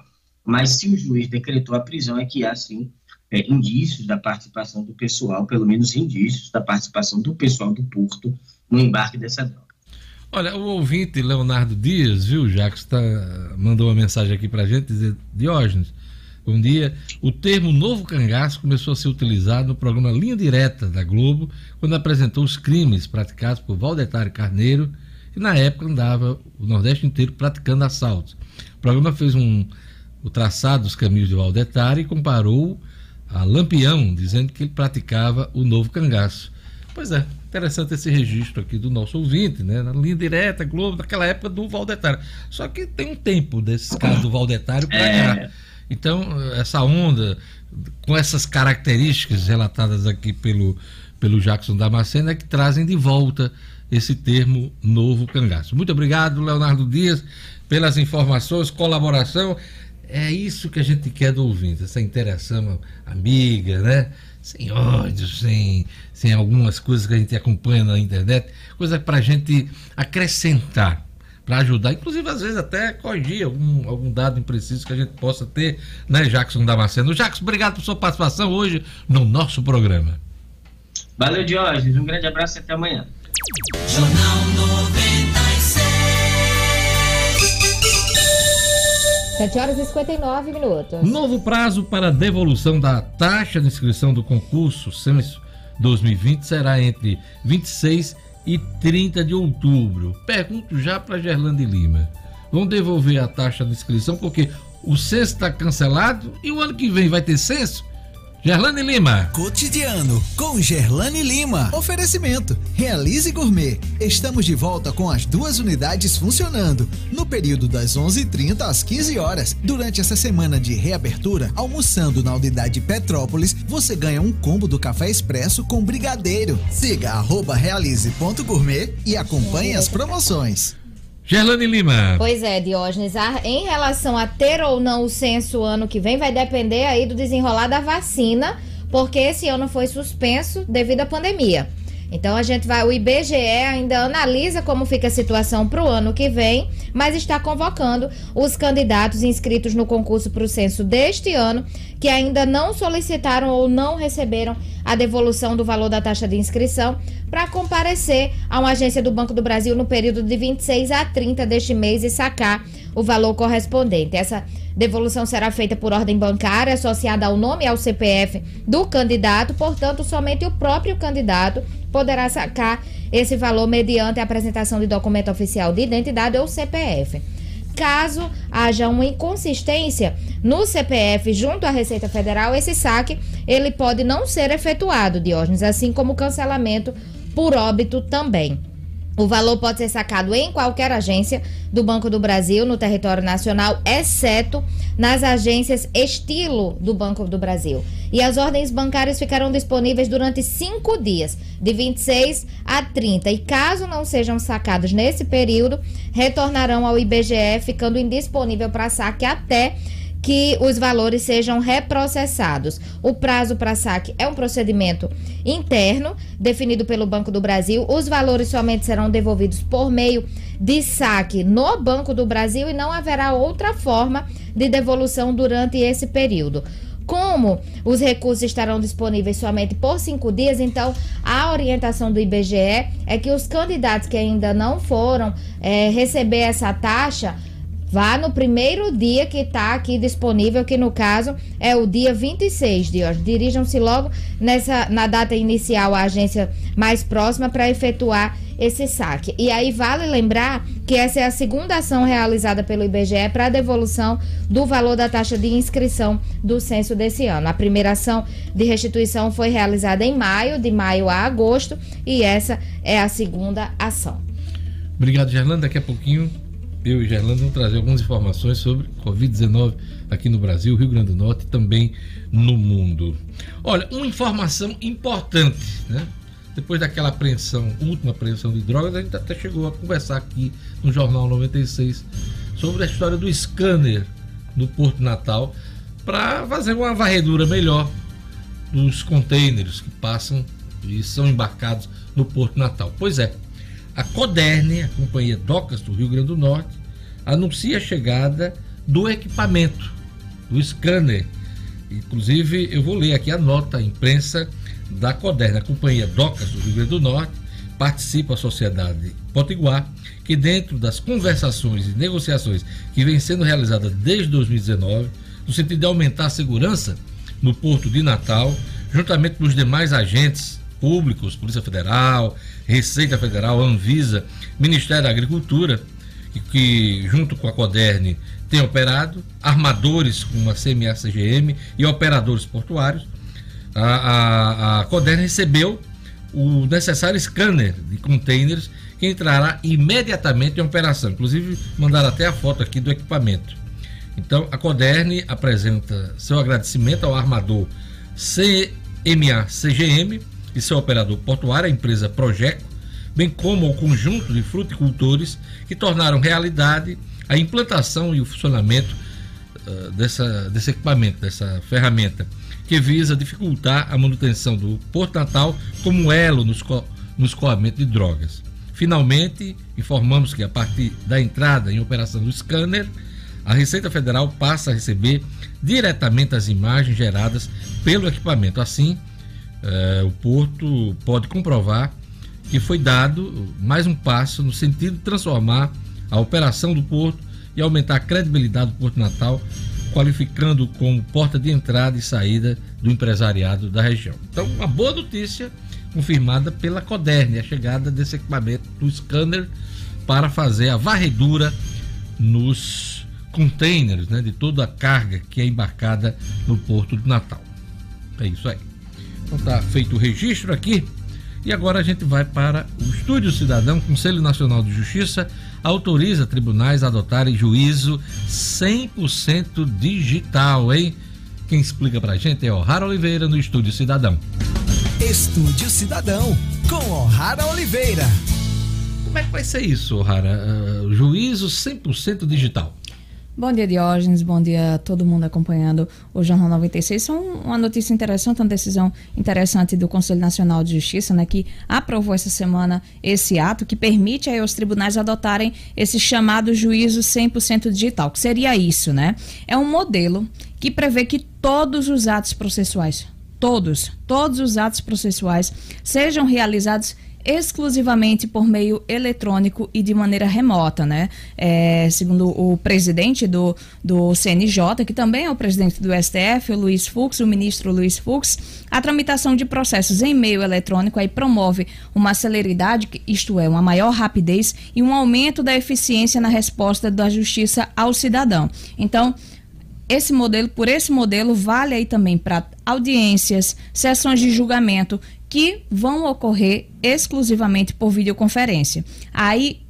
mas se o juiz decretou a prisão é que há, sim, é, indícios da participação do pessoal, pelo menos indícios da participação do pessoal do Porto no embarque dessa droga. Olha, o ouvinte Leonardo Dias, viu, Jacques, tá, mandou uma mensagem aqui pra gente, dizer, Diógenes, bom dia. O termo novo cangaço começou a ser utilizado no programa Linha Direta da Globo, quando apresentou os crimes praticados por Valdetário Carneiro, que na época andava o Nordeste inteiro praticando assaltos. O programa fez um, o traçado dos caminhos de Valdetário e comparou a Lampião, dizendo que ele praticava o novo cangaço. Pois é, interessante esse registro aqui do nosso ouvinte, né? Na linha direta, Globo, naquela época do Valdetário. Só que tem um tempo desses casos do Valdetário para é. cá. Então, essa onda, com essas características relatadas aqui pelo, pelo Jackson Damasceno, é que trazem de volta esse termo novo cangaço. Muito obrigado, Leonardo Dias, pelas informações, colaboração. É isso que a gente quer do ouvinte, essa interação amiga, né? sem ódio, sem, sem algumas coisas que a gente acompanha na internet, coisa para a gente acrescentar, para ajudar, inclusive às vezes até corrigir algum, algum dado impreciso que a gente possa ter, né, Jackson Damasceno? Jackson, obrigado por sua participação hoje no nosso programa. Valeu, Diógenes, um grande abraço e até amanhã. Jornal 7 horas e 59 minutos. Novo prazo para devolução da taxa de inscrição do concurso Censo 2020 será entre 26 e 30 de outubro. Pergunto já para Gerlande Lima. Vão devolver a taxa de inscrição porque o censo está cancelado e o ano que vem vai ter censo? Gerlane Lima. Cotidiano com Gerlane Lima. Oferecimento. Realize Gourmet. Estamos de volta com as duas unidades funcionando no período das 11:30 às 15 horas. Durante essa semana de reabertura, almoçando na unidade Petrópolis, você ganha um combo do café expresso com brigadeiro. Siga @realize.gourmet e acompanhe as promoções. Gerlane Lima. Pois é, Diógenes. Em relação a ter ou não o censo ano que vem, vai depender aí do desenrolar da vacina, porque esse ano foi suspenso devido à pandemia. Então a gente vai, o IBGE ainda analisa como fica a situação para o ano que vem, mas está convocando os candidatos inscritos no concurso para o censo deste ano que ainda não solicitaram ou não receberam a devolução do valor da taxa de inscrição para comparecer a uma agência do Banco do Brasil no período de 26 a 30 deste mês e sacar o valor correspondente. Essa devolução será feita por ordem bancária associada ao nome e ao CPF do candidato, portanto, somente o próprio candidato poderá sacar esse valor mediante a apresentação de documento oficial de identidade ou CPF. Caso haja uma inconsistência no CPF junto à Receita Federal, esse saque ele pode não ser efetuado, Diógenes, assim como o cancelamento por óbito também. O valor pode ser sacado em qualquer agência do Banco do Brasil no território nacional, exceto nas agências estilo do Banco do Brasil. E as ordens bancárias ficarão disponíveis durante cinco dias, de 26 a 30. E caso não sejam sacados nesse período, retornarão ao IBGE, ficando indisponível para saque até que os valores sejam reprocessados. O prazo para saque é um procedimento interno definido pelo Banco do Brasil. Os valores somente serão devolvidos por meio de saque no Banco do Brasil e não haverá outra forma de devolução durante esse período. Como os recursos estarão disponíveis somente por cinco dias, então a orientação do IBGE é que os candidatos que ainda não foram é, receber essa taxa Vá no primeiro dia que está aqui disponível, que no caso é o dia 26 de hoje. Dirijam-se logo nessa, na data inicial à agência mais próxima para efetuar esse saque. E aí vale lembrar que essa é a segunda ação realizada pelo IBGE para a devolução do valor da taxa de inscrição do censo desse ano. A primeira ação de restituição foi realizada em maio, de maio a agosto, e essa é a segunda ação. Obrigado, Gerlando. Daqui a pouquinho eu e Gerlando vamos trazer algumas informações sobre Covid-19 aqui no Brasil, Rio Grande do Norte e também no mundo. Olha, uma informação importante, né? Depois daquela apreensão, última apreensão de drogas, a gente até chegou a conversar aqui no Jornal 96 sobre a história do scanner do Porto Natal para fazer uma varredura melhor dos contêineres que passam e são embarcados no Porto Natal. Pois é, a Coderne, a companhia Docas do Rio Grande do Norte, anuncia a chegada do equipamento, do scanner. Inclusive, eu vou ler aqui a nota, a imprensa da Coderne, a companhia Docas do Rio Grande do Norte, participa a sociedade Potiguar, que dentro das conversações e negociações que vem sendo realizadas desde 2019, no sentido de aumentar a segurança no Porto de Natal, juntamente com os demais agentes públicos, Polícia Federal, Receita Federal, Anvisa, Ministério da Agricultura, que, que junto com a Coderne tem operado, armadores como a CMA-CGM e operadores portuários. A, a, a Coderne recebeu o necessário scanner de containers que entrará imediatamente em operação. Inclusive, mandaram até a foto aqui do equipamento. Então, a Coderne apresenta seu agradecimento ao armador CMA-CGM e seu operador portuário, a empresa Projeco, bem como ao conjunto de fruticultores que tornaram realidade a implantação e o funcionamento uh, dessa, desse equipamento, dessa ferramenta, que visa dificultar a manutenção do Porto Natal como elo no, no escoamento de drogas. Finalmente, informamos que a partir da entrada em operação do scanner, a Receita Federal passa a receber diretamente as imagens geradas pelo equipamento. Assim, é, o Porto pode comprovar que foi dado mais um passo no sentido de transformar a operação do Porto e aumentar a credibilidade do Porto Natal, qualificando como porta de entrada e saída do empresariado da região. Então, uma boa notícia confirmada pela Coderne, a chegada desse equipamento do scanner para fazer a varredura nos containers né, de toda a carga que é embarcada no Porto de Natal. É isso aí. Então tá feito o registro aqui. E agora a gente vai para o Estúdio Cidadão, Conselho Nacional de Justiça autoriza tribunais a adotarem juízo 100% digital, hein? Quem explica pra gente é O'Hara Oliveira no Estúdio Cidadão. Estúdio Cidadão, com O'Hara Oliveira. Como é que vai ser isso, O'Hara? Uh, juízo 100% digital. Bom dia, Diógenes. Bom dia a todo mundo acompanhando o Jornal 96. São uma notícia interessante, uma decisão interessante do Conselho Nacional de Justiça, né, que aprovou essa semana esse ato que permite aí aos tribunais adotarem esse chamado juízo 100% digital. Que seria isso, né? É um modelo que prevê que todos os atos processuais, todos, todos os atos processuais sejam realizados exclusivamente por meio eletrônico e de maneira remota, né? É, segundo o presidente do, do CNJ, que também é o presidente do STF, o Luiz Fux, o ministro Luiz Fux, a tramitação de processos em meio eletrônico aí promove uma celeridade, isto é, uma maior rapidez e um aumento da eficiência na resposta da justiça ao cidadão. Então, esse modelo, por esse modelo, vale aí também para audiências, sessões de julgamento que vão ocorrer exclusivamente por videoconferência. Aí,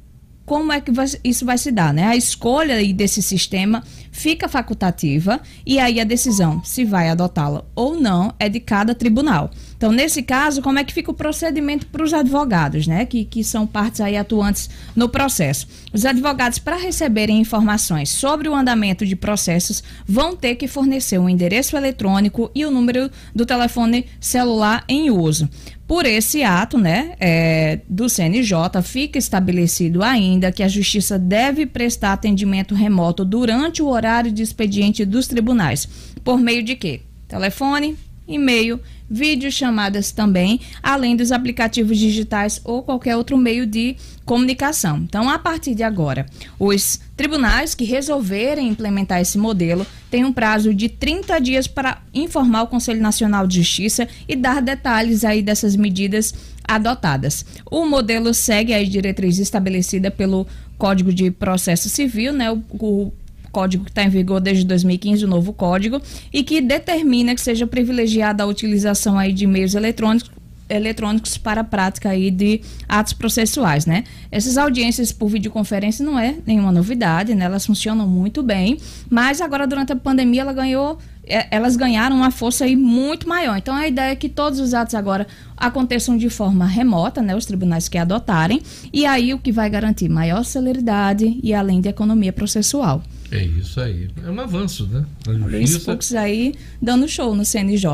como é que isso vai se dar? Né? A escolha desse sistema fica facultativa e aí a decisão se vai adotá-la ou não é de cada tribunal. Então, nesse caso, como é que fica o procedimento para os advogados, né? Que, que são partes aí atuantes no processo. Os advogados, para receberem informações sobre o andamento de processos, vão ter que fornecer o um endereço eletrônico e o número do telefone celular em uso. Por esse ato, né, é, do CNJ, fica estabelecido ainda que a Justiça deve prestar atendimento remoto durante o horário de expediente dos tribunais. Por meio de quê? Telefone, e-mail, videochamadas também, além dos aplicativos digitais ou qualquer outro meio de comunicação. Então, a partir de agora, os tribunais que resolverem implementar esse modelo têm um prazo de 30 dias para informar o Conselho Nacional de Justiça e dar detalhes aí dessas medidas adotadas. O modelo segue a diretriz estabelecida pelo Código de Processo Civil, né? O, o código que está em vigor desde 2015, o novo código, e que determina que seja privilegiada a utilização aí de meios eletrônicos eletrônicos para a prática aí de atos processuais, né? Essas audiências por videoconferência não é nenhuma novidade, né? Elas funcionam muito bem, mas agora durante a pandemia ela ganhou, é, elas ganharam uma força aí muito maior. Então a ideia é que todos os atos agora aconteçam de forma remota, né? Os tribunais que adotarem, e aí o que vai garantir maior celeridade e além de economia processual. É isso aí. É um avanço, né? Luiz Fux aí dando show no CNJ.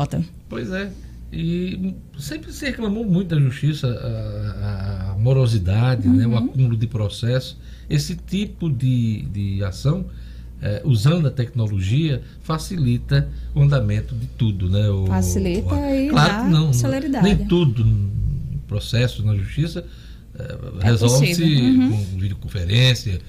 Pois é. E sempre se reclamou muito da justiça, a, a morosidade, uhum. né, o acúmulo de processo. Esse tipo de, de ação, é, usando a tecnologia, facilita o andamento de tudo. Né? O, facilita o, e claro não, celeridade. Nem tudo no processo na justiça é, é resolve-se uhum. com videoconferência,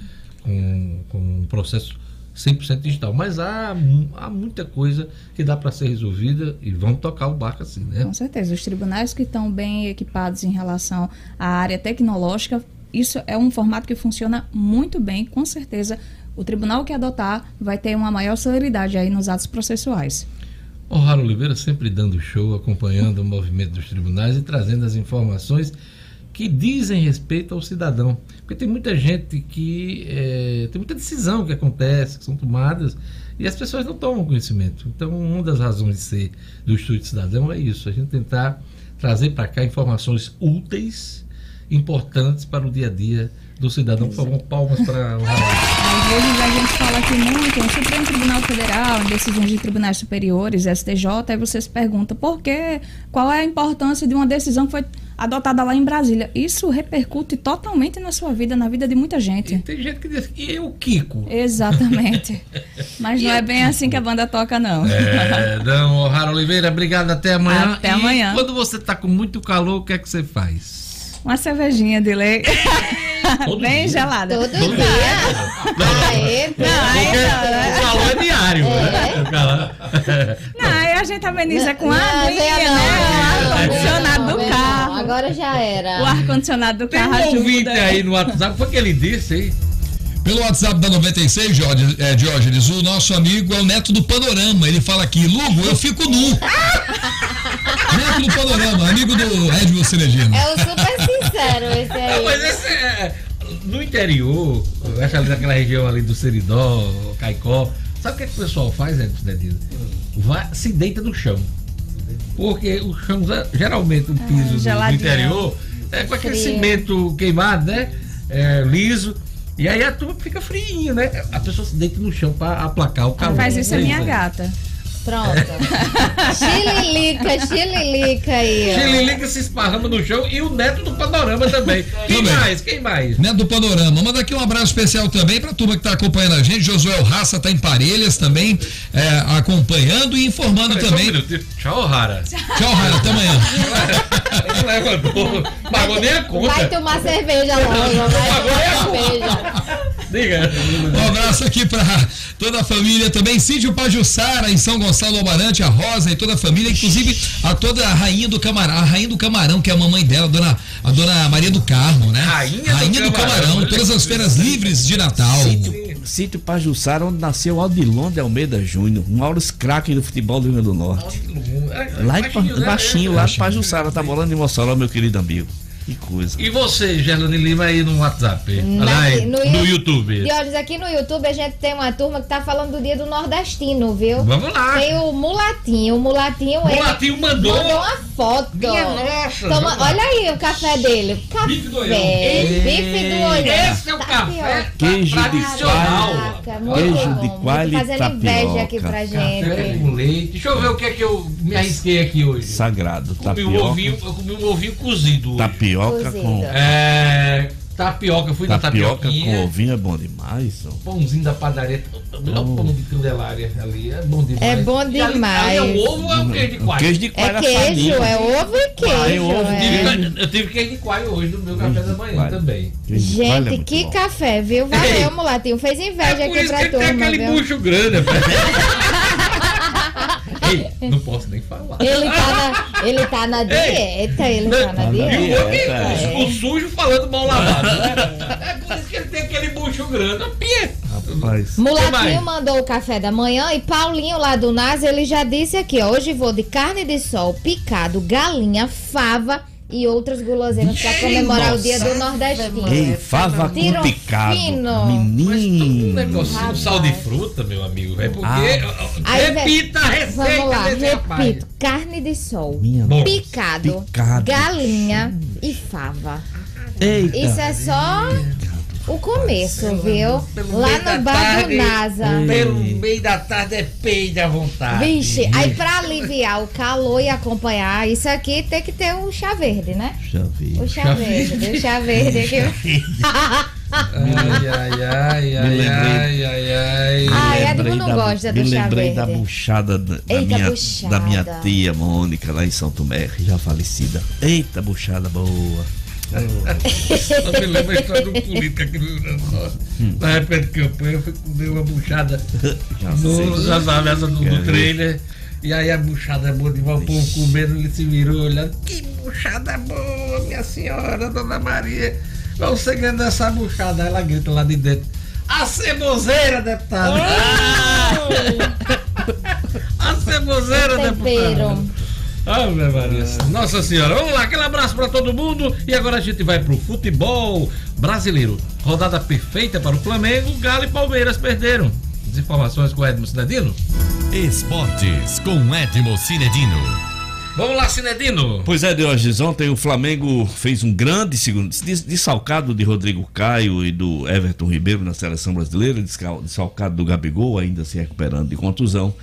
com, com um processo 100% digital. Mas há, há muita coisa que dá para ser resolvida e vamos tocar o barco assim, né? Com certeza. Os tribunais que estão bem equipados em relação à área tecnológica, isso é um formato que funciona muito bem, com certeza. O tribunal que adotar vai ter uma maior celeridade aí nos atos processuais. O Raro Oliveira sempre dando show, acompanhando o movimento dos tribunais e trazendo as informações que dizem respeito ao cidadão. Porque tem muita gente que. É, tem muita decisão que acontece, que são tomadas, e as pessoas não tomam conhecimento. Então, uma das razões de ser do Estúdio Cidadão é isso: a gente tentar trazer para cá informações úteis, importantes para o dia a dia do cidadão. Por favor, palmas para o Às vezes a gente fala aqui muito no Supremo Tribunal Federal, em decisões de tribunais superiores, STJ, aí você se pergunta por quê? Qual é a importância de uma decisão que foi adotada lá em Brasília. Isso repercute totalmente na sua vida, na vida de muita gente. E tem gente que diz, e eu, Kiko? Exatamente. Mas não é bem assim que a banda toca, não. É, não, Rara Oliveira, obrigado, até amanhã. Até e amanhã. Quando você está com muito calor, o que é que você faz? Uma cervejinha de lei. Bem dia. gelada. Todo, dia. Não, aí, não, aí não, né? O calor é diário, é. né? Não, aí a gente ameniza com a aguinha, né? O ar-condicionado do carro. Agora já era. O ar-condicionado do Tem carro um ouvinte aí no WhatsApp, foi que ele disse aí? Pelo WhatsApp da 96, Jorge, é, Diógenes, o nosso amigo é o neto do Panorama. Ele fala aqui, Lugo, eu fico nu. neto do Panorama, amigo do Edmo Cerejino. É o super sincero esse aí. Não, mas esse é, no interior, acho ali naquela região ali do Seridó, Caicó, sabe o que, é que o pessoal faz, Cerejino? Vai, se deita no chão. Porque o chão, geralmente o piso ah, do interior é com aquele cimento queimado, né? É, liso. E aí a turma fica friinha, né? A pessoa se deita no chão para aplacar o calor. Faz isso a minha gata. Pronto. Xililica, xililica aí. Xililica se esparrama no chão e o neto do panorama também. Quem também. mais? Quem mais? Neto do panorama. Manda aqui um abraço especial também pra turma que tá acompanhando a gente. Josué Raça tá em Parelhas também, é, acompanhando e informando Peraí, também. Um Tchau, Rara. Tchau, Rara. Até amanhã. Levantou. Pagou nem a conta. Vai tomar cerveja logo. Vai tomar cerveja. Diga. Um abraço aqui pra toda a família também. Cídio Pajussara, em São Gonçalo Almarante, a Rosa e toda a família, inclusive a toda a rainha do camarão, a rainha do camarão, que é a mamãe dela, a dona, a dona Maria do Carmo, né? Rainha, rainha do, do, camarão, camarão todas as feiras livres de Natal. Sítio, Sítio Pajussara, onde nasceu Aldilon de Almeida Júnior, um maior craque do futebol do Rio Grande do Norte. Lá em baixinho, lá em Pajussara, tá morando em Mossoró, meu querido amigo. Que coisa. E você, Gerlane Lima, aí no WhatsApp? Na- Aí, no no, YouTube. Diógenes, aqui no YouTube a gente tem uma turma que tá falando do dia do nordestino, viu? Vamos lá. Tem o Mulatinho. O Mulatinho, Mulatinho mandou. mandou uma foto. Minha nossa, Toma- olha aí o café dele. Café. Bife do Olhão. Bife do olhão. Esse é o café Queijo de tradicional. Queijo de Muito coalho e fazendo inveja aqui tapioca. pra Café gente. com leite. Deixa eu ver o que é que eu me arrisquei aqui hoje. Sagrado. Comi um Tapioca. ovinho, eu comi um ovinho cozido hoje. Tapioca Cozido. com. É. Tapioca, fui na Tapioca com ovinho é bom demais. ó. Pãozinho da padaria. O melhor pão de Candelária ali. É bom demais. É bom ali- demais. Ali é o ovo ou é o queijo de coalho? queijo de É coalho queijo, assadinho. é ovo e queijo. Ah, é ovo é. Eu tive queijo de coalho hoje no meu café da manhã também. É Gente, muito que bom. café, viu? Valeu, Mulatinho. Fez inveja É por aqui isso pra que ele tem turma, aquele viu? bucho grande, velho. Ei, não posso nem falar. Ele tá na, ele tá na dieta, ele tá na E o dieta. homem, É. o sujo falando mal lavado. né? É por isso que ele tem aquele bucho grande. Pia. Rapaz. Mulatinho mandou o café da manhã e Paulinho lá do NASA, ele já disse aqui, ó, hoje vou de carne de sol, picado, galinha, fava e outras guloseimas pra comemorar o dia do nordestino. Ei, fava com picado. fino. Um Menino. negocinho, Rapaz. sal de fruta, meu amigo. É porque. Ah. Aí, repita a receita Vamos lá, desse rapaz. repito, carne de sol, Minha Bom. picado, Picado. galinha e fava. Eita. Isso é só o começo, viu? Pelo Lá da no bar do tarde, NASA. Pelo meio da tarde é peida à vontade. Vixe, aí pra aliviar o calor e acompanhar isso aqui tem que ter um chá verde, né? Deixa eu ver. O chá verde, o chá verde aqui. Ai, ai, ai, Me ai, lembrei. ai, ai, ai. Ai, lembrei Edmundo da- gosta do me chá lembrei da verde. buchada da, da Eita, minha, buchada. da minha tia Mônica, lá em São Tomé, já falecida. Eita, buchada boa. Só me lembra a história do político aqui no Rio Grande do Norte. Na época de campanha, eu fui comer uma buchada Já no, sei. na travessa do, do trailer. E aí a buchada é boa demais, o povo comendo, ele se virou olhando. Que buchada boa, minha senhora, dona Maria. Qual o segredo dessa buchada? Aí ela grita lá de dentro. A ceboseira, deputado! a ceboseira, deputado! Ave Maria. Nossa Senhora. Vamos lá, aquele abraço para todo mundo. E agora a gente vai pro futebol brasileiro. Rodada perfeita para o Flamengo. Galo e Palmeiras perderam. As informações com o Edmo Cinedino. Esportes com Edmo Cinedino. Vamos lá, Cinedino. Pois é, Diógenes, ontem o Flamengo fez um grande segundo, des- dessalcado de Rodrigo Caio e do Everton Ribeiro na seleção brasileira, dessalcado do Gabigol, ainda se recuperando de contusão.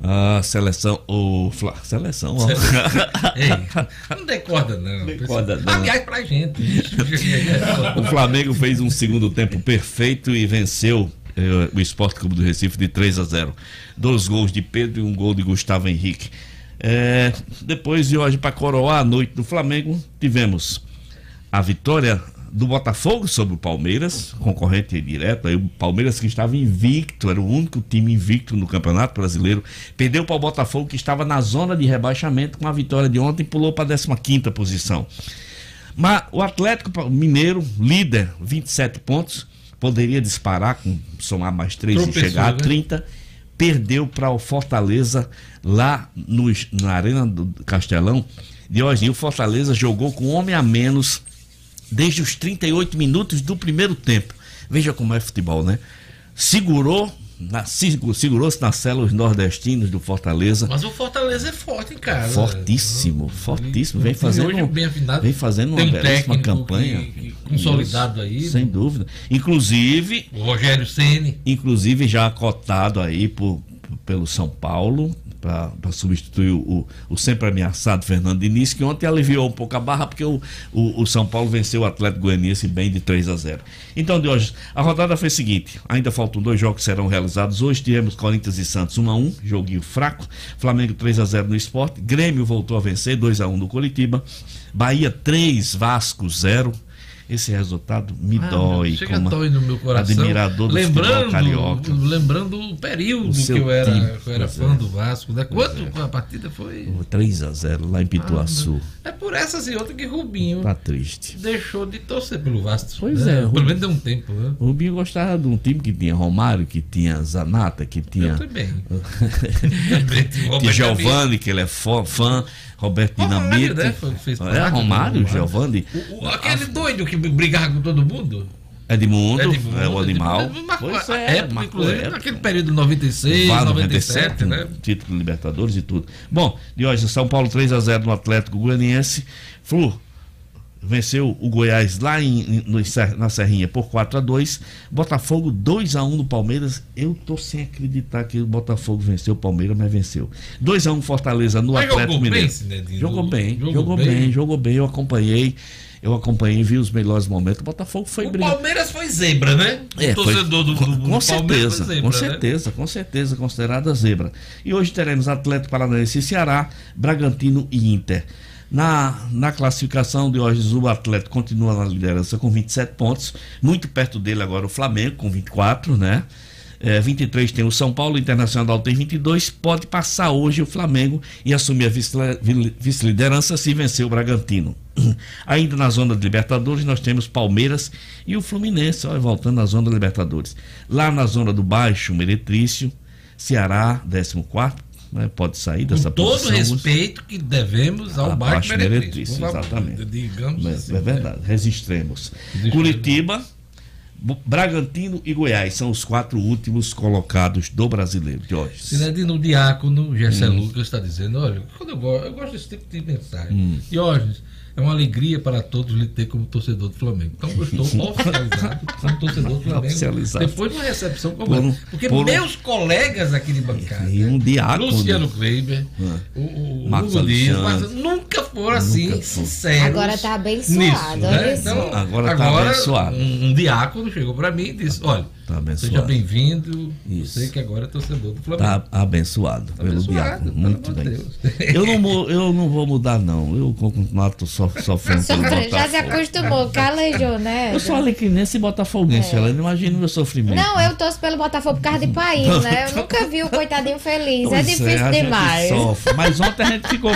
A seleção, o Fla, seleção, ó. Ei, não decorda não. Decorda não. Aliás, pra gente. O Flamengo fez um segundo tempo perfeito e venceu eh, o Esporte Clube do Recife de 3 a 0. Dois gols de Pedro e um gol de Gustavo Henrique. Eh, depois de hoje, para coroar a noite do Flamengo, tivemos a vitória do Botafogo sobre o Palmeiras, concorrente direto. Aí o Palmeiras que estava invicto, era o único time invicto no Campeonato Brasileiro, perdeu para o Botafogo que estava na zona de rebaixamento com a vitória de ontem, pulou para a 15 posição. Mas o Atlético Mineiro, líder, 27 pontos, poderia disparar com somar mais 3 e Tropeçou, chegar a né? 30. Perdeu para o Fortaleza lá no, na Arena do Castelão. De hoje, o Fortaleza jogou com um homem a menos desde os 38 minutos do primeiro tempo. Veja como é futebol, né? Segurou, na- segurou-se nas células nordestinos do Fortaleza. Mas o Fortaleza é forte em casa. Fortíssimo, fortíssimo. Vem fazendo, hoje bem afinado. vem fazendo uma um belíssima campanha. que- que- consolidado aí, Sem né? dúvida. Inclusive, O Rogério Ceni. inclusive já cotado aí por, pelo São Paulo para substituir o, o sempre ameaçado Fernando Diniz, que ontem aliviou um pouco a barra porque o, o, o São Paulo venceu o Atlético Goianiense bem de 3 a 0. Então, de hoje, a rodada foi a seguinte: ainda faltam dois jogos que serão realizados hoje. Tivemos Corinthians e Santos 1 a 1, joguinho fraco. Flamengo 3 a 0 no Esporte. Grêmio voltou a vencer 2 a 1 no Curitiba. Bahia 3 Vasco 0. Esse resultado me Ah, dói. Chega como dói no meu coração. Admirador do lembrando, carioca. Lembrando o período O que eu era, time, eu era fã é. do Vasco. Né? Quanto a partida foi? 3 a 0 lá em Pituaçu. É por essas e outras que Rubinho Tá triste. deixou de torcer pelo Vasco. Pois né? é, Pelo Rubinho- menos deu um tempo, né? O Rubinho gostava de um time que tinha Romário, que tinha Zanata, que tinha. Eu também. tinha Giovanni, que ele é fã, Roberto Romário, Dinamite. né? Foi- fez é, parte do Romário, Romário. Giovanni. O- o- aquele doido que brigava com todo mundo. Edmundo, Edmundo, é o animal. Edmundo marcou Pois é, época, marcou inclusive, época. naquele período de 96, Vá, 97, né? Título de Libertadores e tudo. Bom, de hoje, São Paulo 3 a 0 no Atlético Goianiense. Flu venceu o Goiás lá em, no na Serrinha por 4 a 2 Botafogo 2 a 1 no Palmeiras. Eu tô sem acreditar que o Botafogo venceu o Palmeiras, mas venceu. 2 a 1 Fortaleza no Mas Atlético jogou bem, Mineiro. Zinedine? jogou bem, Jogou jogou, bem? bem, jogou bem. Eu acompanhei, eu acompanhei, vi os melhores momentos. O Botafogo foi O brilhante. Palmeiras foi zebra, né? É, o foi- torcedor do, do, com, do com Palmeiras certeza, foi zebra, com né? certeza, com certeza, considerada zebra. E hoje teremos Atlético Paranaense e Ceará, Bragantino e Inter. Na, na classificação de hoje, o Atlético continua na liderança com 27 pontos, muito perto dele agora o Flamengo com 24, né? É, 23 tem o São Paulo, Internacional tem 22. Pode passar hoje o Flamengo e assumir a vice- vice-liderança se vencer o Bragantino. Ainda na zona de Libertadores, nós temos Palmeiras e o Fluminense, olha, voltando na zona da Libertadores. Lá na zona do Baixo, Meretrício, Ceará, 14, né, pode sair dessa Com todo posição. respeito que devemos ao Baixo Meretrício. Exatamente. Digamos É, assim, é verdade, registremos. Registremos. Curitiba, Bragantino e Goiás são os quatro últimos colocados do brasileiro de hoje. Cidadino o Diácono, Gessé Hum. Lucas, está dizendo: olha, quando eu, gosto, eu gosto desse tipo de mensagem. Hum. Diógenes, é uma alegria para todos lhe ter como torcedor do Flamengo. Então eu estou oficializado como torcedor do Flamengo. Oficializado. Depois de uma recepção como Por um- essa. Porque por um- meus colegas aqui de bancada, E um diácono. Luciano Kleiber, Ah. o, o Marcos Hugo Dias, mas nunca foram assim, foram. sinceros. Agora tá abençoado, nisso, né? Então, Agora tá agora abençoado. Um, um diácono chegou para mim e disse: olha, Tá abençoado. seja bem-vindo. Isso. Sei que agora é torcedor do Flamengo. Tá abençoado pelo abençoado, Muito bem. Deus. Eu não, eu não vou mudar, não. Eu vou continuar so, sofrendo pelo Sofre- já se Botafogo. acostumou, calejou, né? Eu sou alecrinense e botafoguense, ela não imagina o meu sofrimento. Não, eu torço pelo Botafogo por causa de país, né? Eu nunca vi o coitadinho feliz. é Pois difícil a gente demais. sofre. Mas ontem a gente ficou.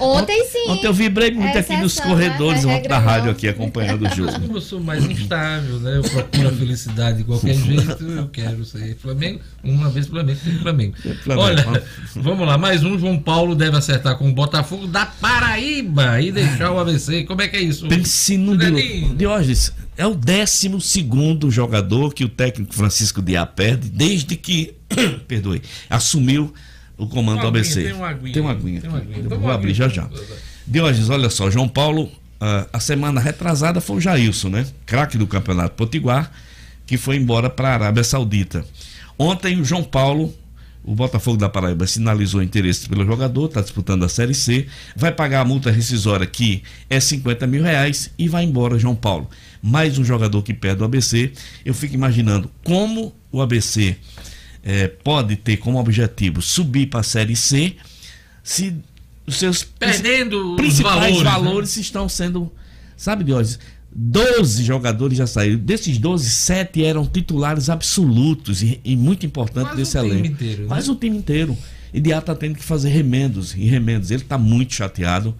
Ontem sim. Ontem eu vibrei muito É aqui nos exceção, corredores né? É ontem da rádio aqui acompanhando o jogo. Como eu sou mais instável, né? Eu procuro a felicidade de qualquer jeito, eu quero ser Flamengo. Uma vez Flamengo, tem Flamengo. Flamengo. Olha, vamos lá, mais um. João Paulo deve acertar com o Botafogo da Paraíba e deixar o ABC. Como é que é isso? Pense no. Diógenes, é o 12 segundo jogador que o técnico Francisco Diá perde desde que, perdoe, assumiu o comando do ABC. tem uma aguinha. Tem uma aguinha. Tem uma aguinha. Vou uma abrir aguinha. já já. Diógenes, olha só, João Paulo, ah, a semana retrasada foi o Jailson, né? Craque do Campeonato Potiguar, que foi embora para a Arábia Saudita. Ontem o João Paulo, o Botafogo da Paraíba, sinalizou interesse pelo jogador, está disputando a Série C, vai pagar a multa rescisória que é 50 mil reais e vai embora João Paulo. Mais um jogador que perde o ABC. Eu fico imaginando como o ABC eh, pode ter como objetivo subir para a Série C se os seus Perdendo os principais valores, valores, né? estão sendo, sabe, Diógenes? 12 jogadores já saíram. Desses 12, 7 eram titulares absolutos e, e muito importantes Quase desse o time elenco. inteiro, né? Quase o time inteiro. E Diá está tendo que fazer remendos e remendos. Ele está muito chateado.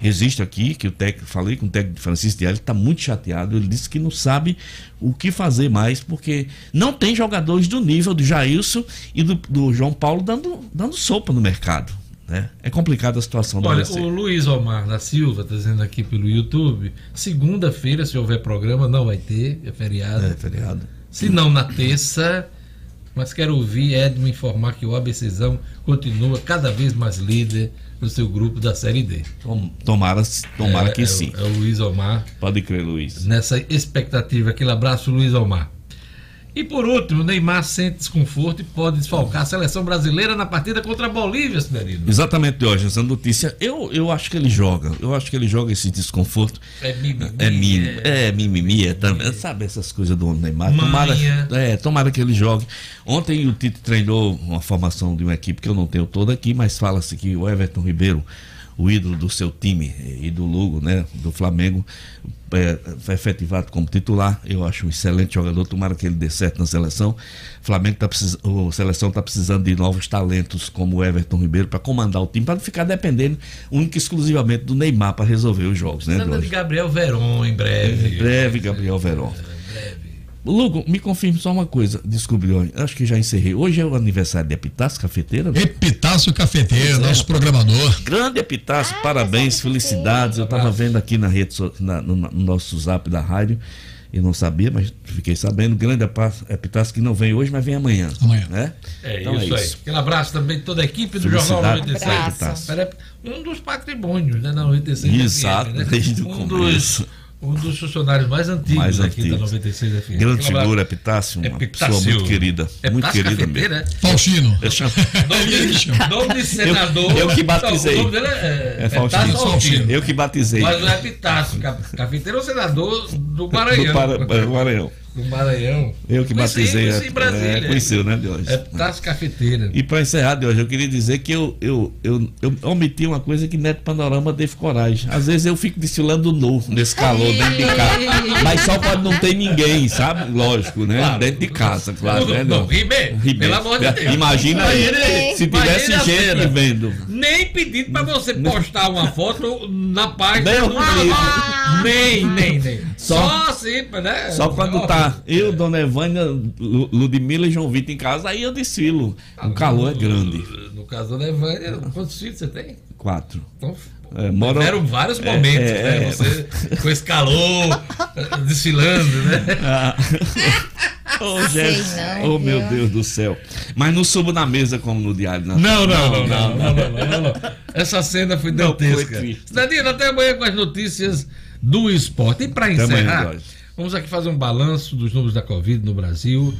Registro aqui que o técnico, falei com o técnico Francisco Diá, ele está muito chateado. Ele disse que não sabe o que fazer mais, porque não tem jogadores do nível do Jailson e do, do João Paulo dando, dando sopa no mercado. Né? É complicada a situação do Olha, ABC. o Luiz Omar da Silva está dizendo aqui pelo YouTube. Segunda-feira, se houver programa, não vai ter, é feriado. É, feriado. Se não, na terça. Mas quero ouvir Edmo informar que o ABCzão continua cada vez mais líder no seu grupo da Série D. Tom- Tomara, tomara É, que é sim. É o Luiz Omar. Pode crer, Luiz. Nessa expectativa. Aquele abraço, Luiz Omar. E por último, o Neymar sente desconforto e pode desfalcar a seleção brasileira na partida contra a Bolívia, Severino. Exatamente, hoje essa notícia. Eu, eu acho que ele joga. Eu acho que ele joga esse desconforto. É mimimi. É mimimi, é, mimimi, é também. Sabe essas coisas do Neymar? Tomara, é, tomara que ele jogue. Ontem o Tite treinou uma formação de uma equipe que eu não tenho toda aqui, mas fala-se que o Everton Ribeiro, o ídolo do seu time e do Lugo, né, do Flamengo, é, foi efetivado como titular. Eu acho um excelente jogador, tomara que ele dê certo na seleção. Flamengo tá precisando, a seleção está precisando de novos talentos como o Everton Ribeiro para comandar o time, para não ficar dependendo única e exclusivamente do Neymar para resolver os jogos, né? De Gabriel Veron em breve. Em breve, Gabriel Veron. Lugo, me confirme só uma coisa. Desculpe, Leone, acho que já encerrei. Hoje é o aniversário de Epitácio Cafeteira? Né? Epitácio Cafeteiro, nosso programador. Grande Epitácio, ah, parabéns, felicidades. Eu estava vendo aqui na rede, na, no, no nosso zap da rádio e não sabia, mas fiquei sabendo. Grande Epitácio que não vem hoje, mas vem amanhã. Amanhã. Né? É, então isso, é isso aí. Aquele abraço também de toda a equipe do Jornal 96. Um dos patrimônios né, na 96. Exato, FM, né? desde um o começo. Dos um dos funcionários mais antigos mais aqui antigos. da 96 FM. Grande figura, Epitácio, uma Epitácio. pessoa muito querida. Epitácio muito querida mesmo. É? Faustino. Eu chamo... nome, de senador. Eu, eu que batizei. Então, o nome dele é, é Faustino. Faustino. Eu que batizei. Mas o Epitácio, cafeteiro é o senador do Maranhão. Do Maranhão do Maranhão. Eu que conheci, batizei. Conheci em Brasília. É, conheceu, né, de hoje? É Taça Cafeteira. E para encerrar de hoje, eu queria dizer que eu, eu, eu, eu omiti uma coisa que Neto Panorama teve coragem. Às vezes eu fico desfilando nu nesse calor dentro de casa. Mas só quando não tem ninguém, sabe? Lógico, né? Claro. Dentro de casa, claro. Não, né? não, Ribê, pelo amor de Deus. Imagina aí, se tivesse gente vendo. Nem pedindo para você postar uma foto na página do nem, nem, nem. Só, só assim, né? Só quando tá eu, Dona Evânia, Ludmilla e João Vitor em casa, aí eu desfilo. o calor é grande. No caso da Evânia, quantos filhos você tem? Quatro. Então, é, moram... Tiveram vários momentos, é, né? É, você com esse calor, desfilando, né? Ah. Oh, Jesus. Não, oh meu Deus do céu. Mas não subo na mesa como no Diário Nacional. Não, não, não, não, não, não, Essa cena foi dantesca. Cidadinho, até amanhã com as notícias do esporte. E para encerrar, Vamos aqui fazer um balanço dos números da Covid no Brasil,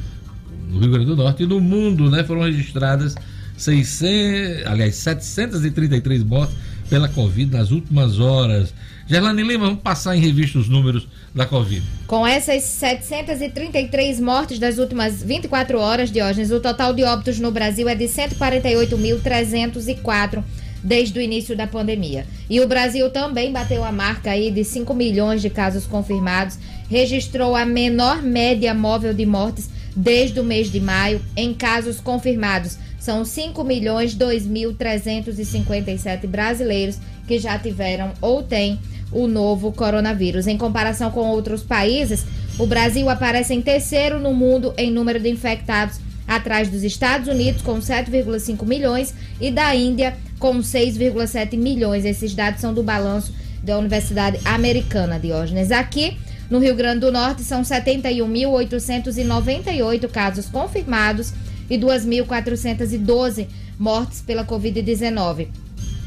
no Rio Grande do Norte e no mundo, né? Foram registradas 600, aliás, 733 mortes pela Covid nas últimas horas. Gerlane Lima, vamos passar em revista os números da Covid. Com essas 733 mortes das últimas 24 horas, Diógenes, o total de óbitos no Brasil é de 148.304 desde o início da pandemia. E o Brasil também bateu a marca aí de 5 milhões de casos confirmados, registrou a menor média móvel de mortes desde o mês de maio em casos confirmados. São 5 milhões 2.357 brasileiros que já tiveram ou têm o novo coronavírus. Em comparação com outros países, o Brasil aparece em terceiro no mundo em número de infectados atrás dos Estados Unidos com 7,5 milhões e da Índia com 6,7 milhões. Esses dados são do balanço da Universidade Americana, Diógenes. Aqui no Rio Grande do Norte são 71.898 casos confirmados e 2.412 mortes pela Covid-19.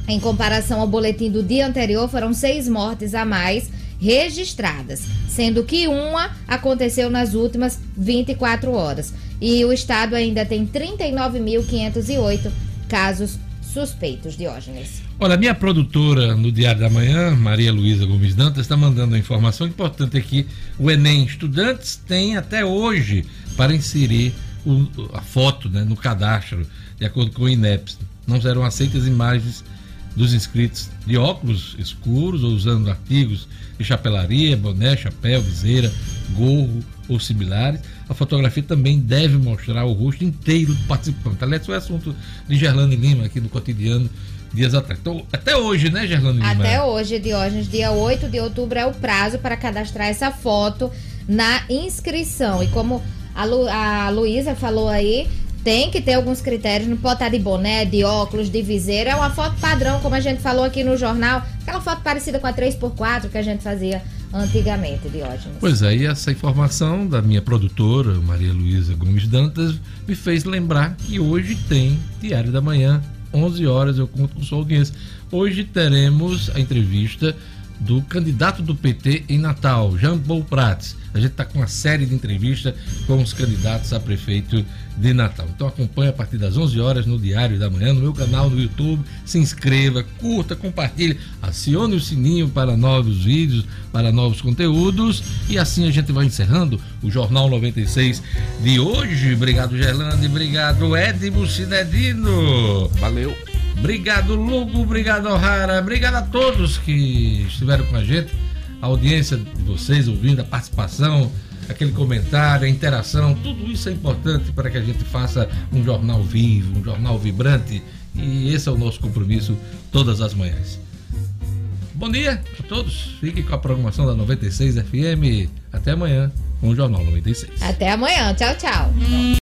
Em comparação ao boletim do dia anterior, foram seis mortes a mais registradas, sendo que uma aconteceu nas últimas 24 horas. E o estado ainda tem 39.508 casos suspeitos, Diógenes. Olha, minha produtora no Diário da Manhã, Maria Luísa Gomes Dantas, está mandando uma informação importante aqui. O Enem Estudantes tem até hoje para inserir o, a foto né, no cadastro, de acordo com o INEP. Não serão aceitas imagens dos inscritos de óculos escuros ou usando artigos de chapelaria, boné, chapéu, viseira, gorro ou similares. A fotografia também deve mostrar o rosto inteiro do participante. Aliás, foi assunto de Gerlane Lima aqui no cotidiano dias atrás. Então, até hoje, né, Gerlane Lima? Até hoje, Diógenes, dia 8 de outubro é o prazo para cadastrar essa foto na inscrição. E como a, Lu, a Luísa falou aí, tem que ter alguns critérios, não pode estar de boné, de óculos, de viseira. É uma foto padrão, como a gente falou aqui no jornal. Aquela foto parecida com a 3x4 que a gente fazia antigamente, Diógenes. Pois é, e essa informação da minha produtora, Maria Luísa Gomes Dantas, me fez lembrar que hoje tem Diário da Manhã, 11 horas, eu conto com sua audiência. Hoje teremos a entrevista do candidato do PT em Natal, Jean Paul Prats. A gente está com uma série de entrevistas com os candidatos a prefeito de Natal. Então acompanhe a partir das 11 horas no Diário da Manhã, no meu canal no YouTube. Se inscreva, curta, compartilhe, acione o sininho para novos vídeos, para novos conteúdos. E assim a gente vai encerrando o Jornal 96 de hoje. Obrigado, Gerlande. Obrigado, Edmo Cinedino. Valeu. Obrigado, Lugo. Obrigado, O'Hara. Obrigado a todos que estiveram com a gente. A audiência de vocês ouvindo, a participação, aquele comentário, a interação. Tudo isso é importante para que a gente faça um jornal vivo, um jornal vibrante. E esse é o nosso compromisso todas as manhãs. Bom dia a todos. Fiquem com a programação da 96 FM. Até amanhã com o Jornal 96. Até amanhã. Tchau, tchau.